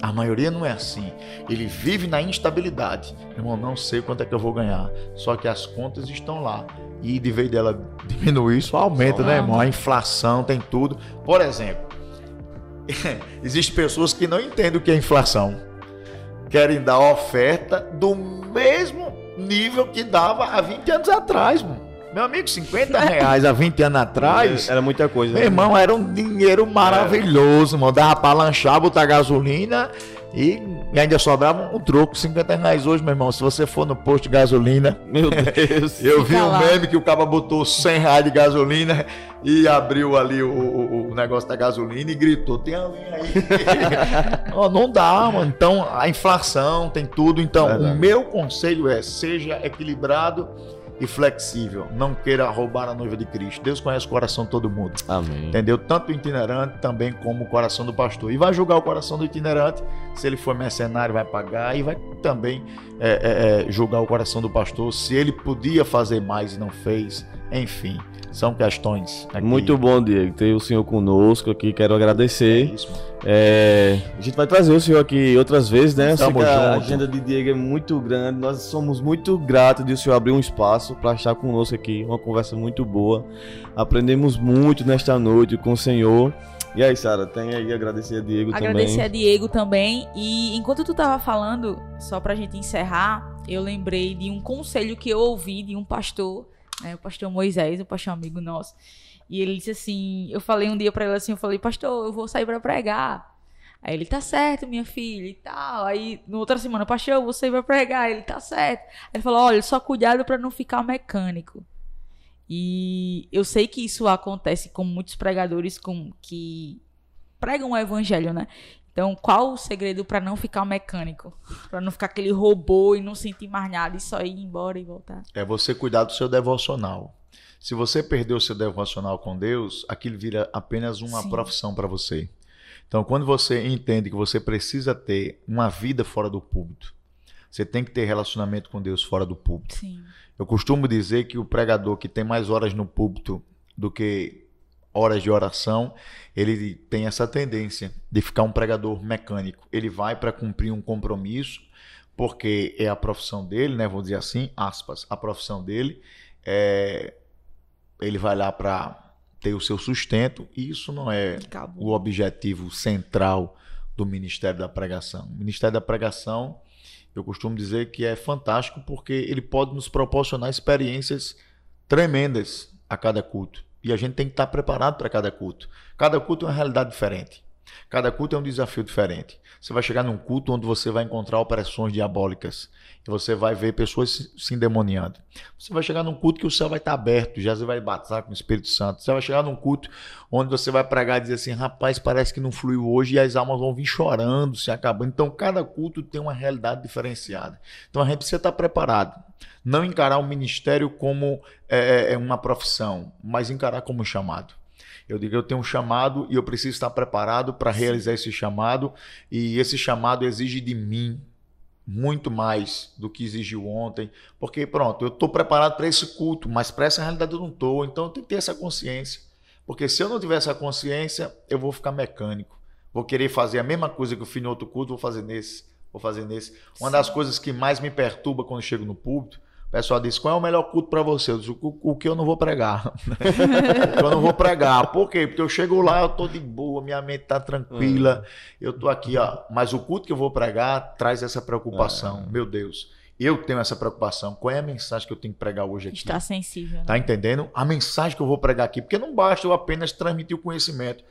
A maioria não é assim. Ele vive na instabilidade. Irmão, não sei quanto é que eu vou ganhar. Só que as contas estão lá. E de vez dela diminuir, isso aumenta, né, irmão? A inflação tem tudo. Por exemplo, <laughs> Existem pessoas que não entendem o que é inflação. Querem dar oferta do mesmo nível que dava há 20 anos atrás, mano. Meu amigo, 50 <laughs> reais há 20 anos atrás. Era muita coisa. Meu né? irmão, era um dinheiro maravilhoso, mano. Dava pra lanchar, botar gasolina E, ainda sobrava um troco, 50 reais hoje, meu irmão. Se você for no posto de gasolina. Meu <laughs> Deus. eu vi um meme que o cara botou 100 reais de gasolina e abriu ali o, o, o negócio da gasolina e gritou: tem a linha aí. <laughs> oh, não dá, mano. Então, a inflação tem tudo. Então, o meu conselho é: seja equilibrado e flexível. Não queira roubar a noiva de Cristo. Deus conhece o coração de todo mundo. Amém. Entendeu? Tanto o itinerante também como o coração do pastor. E vai julgar o coração do itinerante. Se ele for mercenário, vai pagar. E vai também é, é, é julgar o coração do pastor. Se ele podia fazer mais e não fez. Enfim. São questões. Aqui. Muito bom, Diego, ter o senhor conosco aqui. Quero agradecer. É é, a gente vai trazer o senhor aqui outras vezes, né? a agenda de Diego é muito grande. Nós somos muito gratos de o senhor abrir um espaço para estar conosco aqui. Uma conversa muito boa. Aprendemos muito nesta noite com o senhor. E aí, Sara, tem aí agradecer a Diego agradecer também. Agradecer a Diego também. E enquanto tu tava falando, só pra gente encerrar, eu lembrei de um conselho que eu ouvi de um pastor né, o pastor Moisés, o pastor amigo nosso. E ele disse assim, eu falei um dia para ele assim, eu falei, pastor, eu vou sair para pregar. Aí ele, tá certo, minha filha, e tal. Aí, no outra semana, pastor, eu vou sair pra pregar. Ele, tá certo. Aí ele falou, olha, só cuidado para não ficar mecânico. E eu sei que isso acontece com muitos pregadores com, que pregam o evangelho, né? Então, qual o segredo para não ficar mecânico? Para não ficar aquele robô e não sentir mais nada e só ir embora e voltar? É você cuidar do seu devocional. Se você perdeu o seu devocional com Deus, aquilo vira apenas uma Sim. profissão para você. Então, quando você entende que você precisa ter uma vida fora do púlpito, você tem que ter relacionamento com Deus fora do púlpito. Sim. Eu costumo dizer que o pregador que tem mais horas no púlpito do que horas de oração, ele tem essa tendência de ficar um pregador mecânico. Ele vai para cumprir um compromisso, porque é a profissão dele, né? Vou dizer assim, aspas, a profissão dele. É, ele vai lá para ter o seu sustento, e isso não é Acabou. o objetivo central do Ministério da Pregação. O Ministério da Pregação, eu costumo dizer que é fantástico porque ele pode nos proporcionar experiências tremendas a cada culto. E a gente tem que estar preparado para cada culto. Cada culto é uma realidade diferente. Cada culto é um desafio diferente. Você vai chegar num culto onde você vai encontrar operações diabólicas e você vai ver pessoas se endemoniando. Você vai chegar num culto que o céu vai estar aberto, Jesus vai batizar com o Espírito Santo. Você vai chegar num culto onde você vai pregar e dizer assim: rapaz, parece que não fluiu hoje e as almas vão vir chorando, se acabando. Então, cada culto tem uma realidade diferenciada. Então, a gente precisa estar preparado. Não encarar o ministério como é, é, é uma profissão, mas encarar como um chamado. Eu digo, eu tenho um chamado e eu preciso estar preparado para realizar esse chamado, e esse chamado exige de mim muito mais do que exigiu ontem, porque pronto, eu estou preparado para esse culto, mas para essa realidade eu não estou, então eu tenho que ter essa consciência. Porque se eu não tiver essa consciência, eu vou ficar mecânico. Vou querer fazer a mesma coisa que eu fiz no outro culto, vou fazer nesse, vou fazer nesse. Uma Sim. das coisas que mais me perturba quando chego no púlpito pessoal diz: qual é o melhor culto para você? Eu disse, o, o, que eu não vou pregar. <laughs> o que eu não vou pregar. Por quê? Porque eu chego lá, eu tô de boa, minha mente tá tranquila, eu tô aqui, ó. Mas o culto que eu vou pregar traz essa preocupação. É. Meu Deus. Eu tenho essa preocupação. Qual é a mensagem que eu tenho que pregar hoje aqui? Está sensível. Né? Tá entendendo? A mensagem que eu vou pregar aqui. Porque não basta eu apenas transmitir o conhecimento.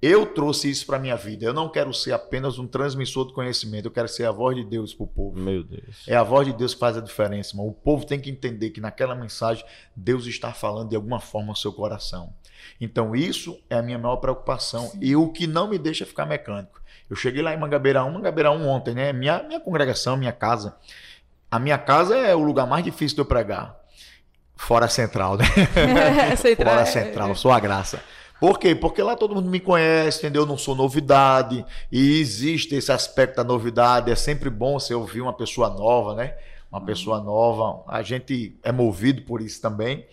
Eu trouxe isso para minha vida. Eu não quero ser apenas um transmissor do conhecimento. Eu quero ser a voz de Deus para o povo. Meu Deus. É a voz de Deus que faz a diferença, irmão. O povo tem que entender que naquela mensagem Deus está falando de alguma forma ao seu coração. Então isso é a minha maior preocupação Sim. e o que não me deixa ficar mecânico. Eu cheguei lá em Mangabeira 1, Mangabeira 1 ontem, né? Minha, minha congregação, minha casa. A minha casa é o lugar mais difícil de eu pregar. Fora central, né? <laughs> central. Fora central, sua graça. Por quê? Porque lá todo mundo me conhece, entendeu? Eu não sou novidade. E existe esse aspecto da novidade. É sempre bom você ouvir uma pessoa nova, né? Uma uhum. pessoa nova. A gente é movido por isso também.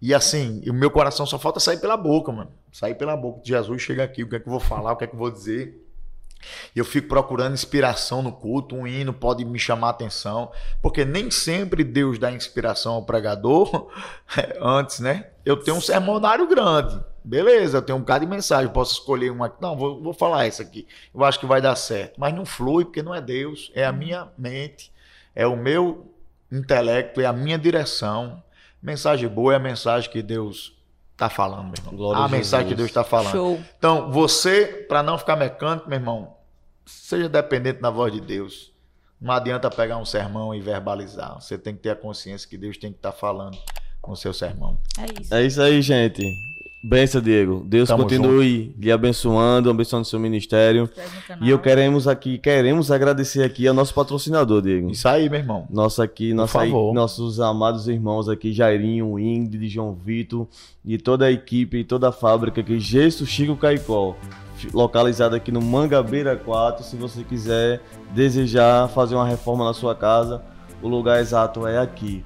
E assim, o meu coração só falta sair pela boca, mano. Sair pela boca de Jesus, chega aqui, o que é que eu vou falar, o que é que eu vou dizer. Eu fico procurando inspiração no culto, um hino pode me chamar a atenção, porque nem sempre Deus dá inspiração ao pregador <laughs> antes, né? Eu tenho um sermonário grande, beleza, eu tenho um bocado de mensagem, posso escolher uma. Não, vou, vou falar essa aqui, eu acho que vai dar certo, mas não flui porque não é Deus, é a minha mente, é o meu intelecto, é a minha direção. Mensagem boa é a mensagem que Deus está falando, meu irmão. Glória a, a mensagem que Deus está falando. Show. Então, você, para não ficar mecânico, meu irmão, seja dependente da voz de Deus. Não adianta pegar um sermão e verbalizar. Você tem que ter a consciência que Deus tem que estar falando no seu sermão. É isso. É isso aí, gente. Benção, Diego. Deus Tamo continue lhe abençoando, abençoando seu ministério. E eu queremos aqui, queremos agradecer aqui ao nosso patrocinador, Diego. Isso aí, meu irmão. Nossa aqui, nossa nossos amados irmãos aqui, Jairinho, Ingrid, João Vitor e toda a equipe e toda a fábrica aqui, Gesso Chico Caicó, localizada aqui no Mangabeira 4. Se você quiser desejar fazer uma reforma na sua casa, o lugar exato é aqui.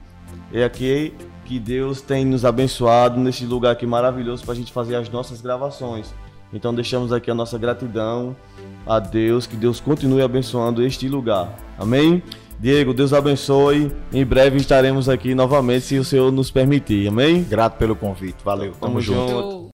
É aqui que Deus tem nos abençoado nesse lugar aqui maravilhoso para a gente fazer as nossas gravações. Então deixamos aqui a nossa gratidão a Deus, que Deus continue abençoando este lugar. Amém? Diego, Deus abençoe. Em breve estaremos aqui novamente, se o Senhor nos permitir. Amém? Grato pelo convite. Valeu. Tamo, Tamo junto. junto.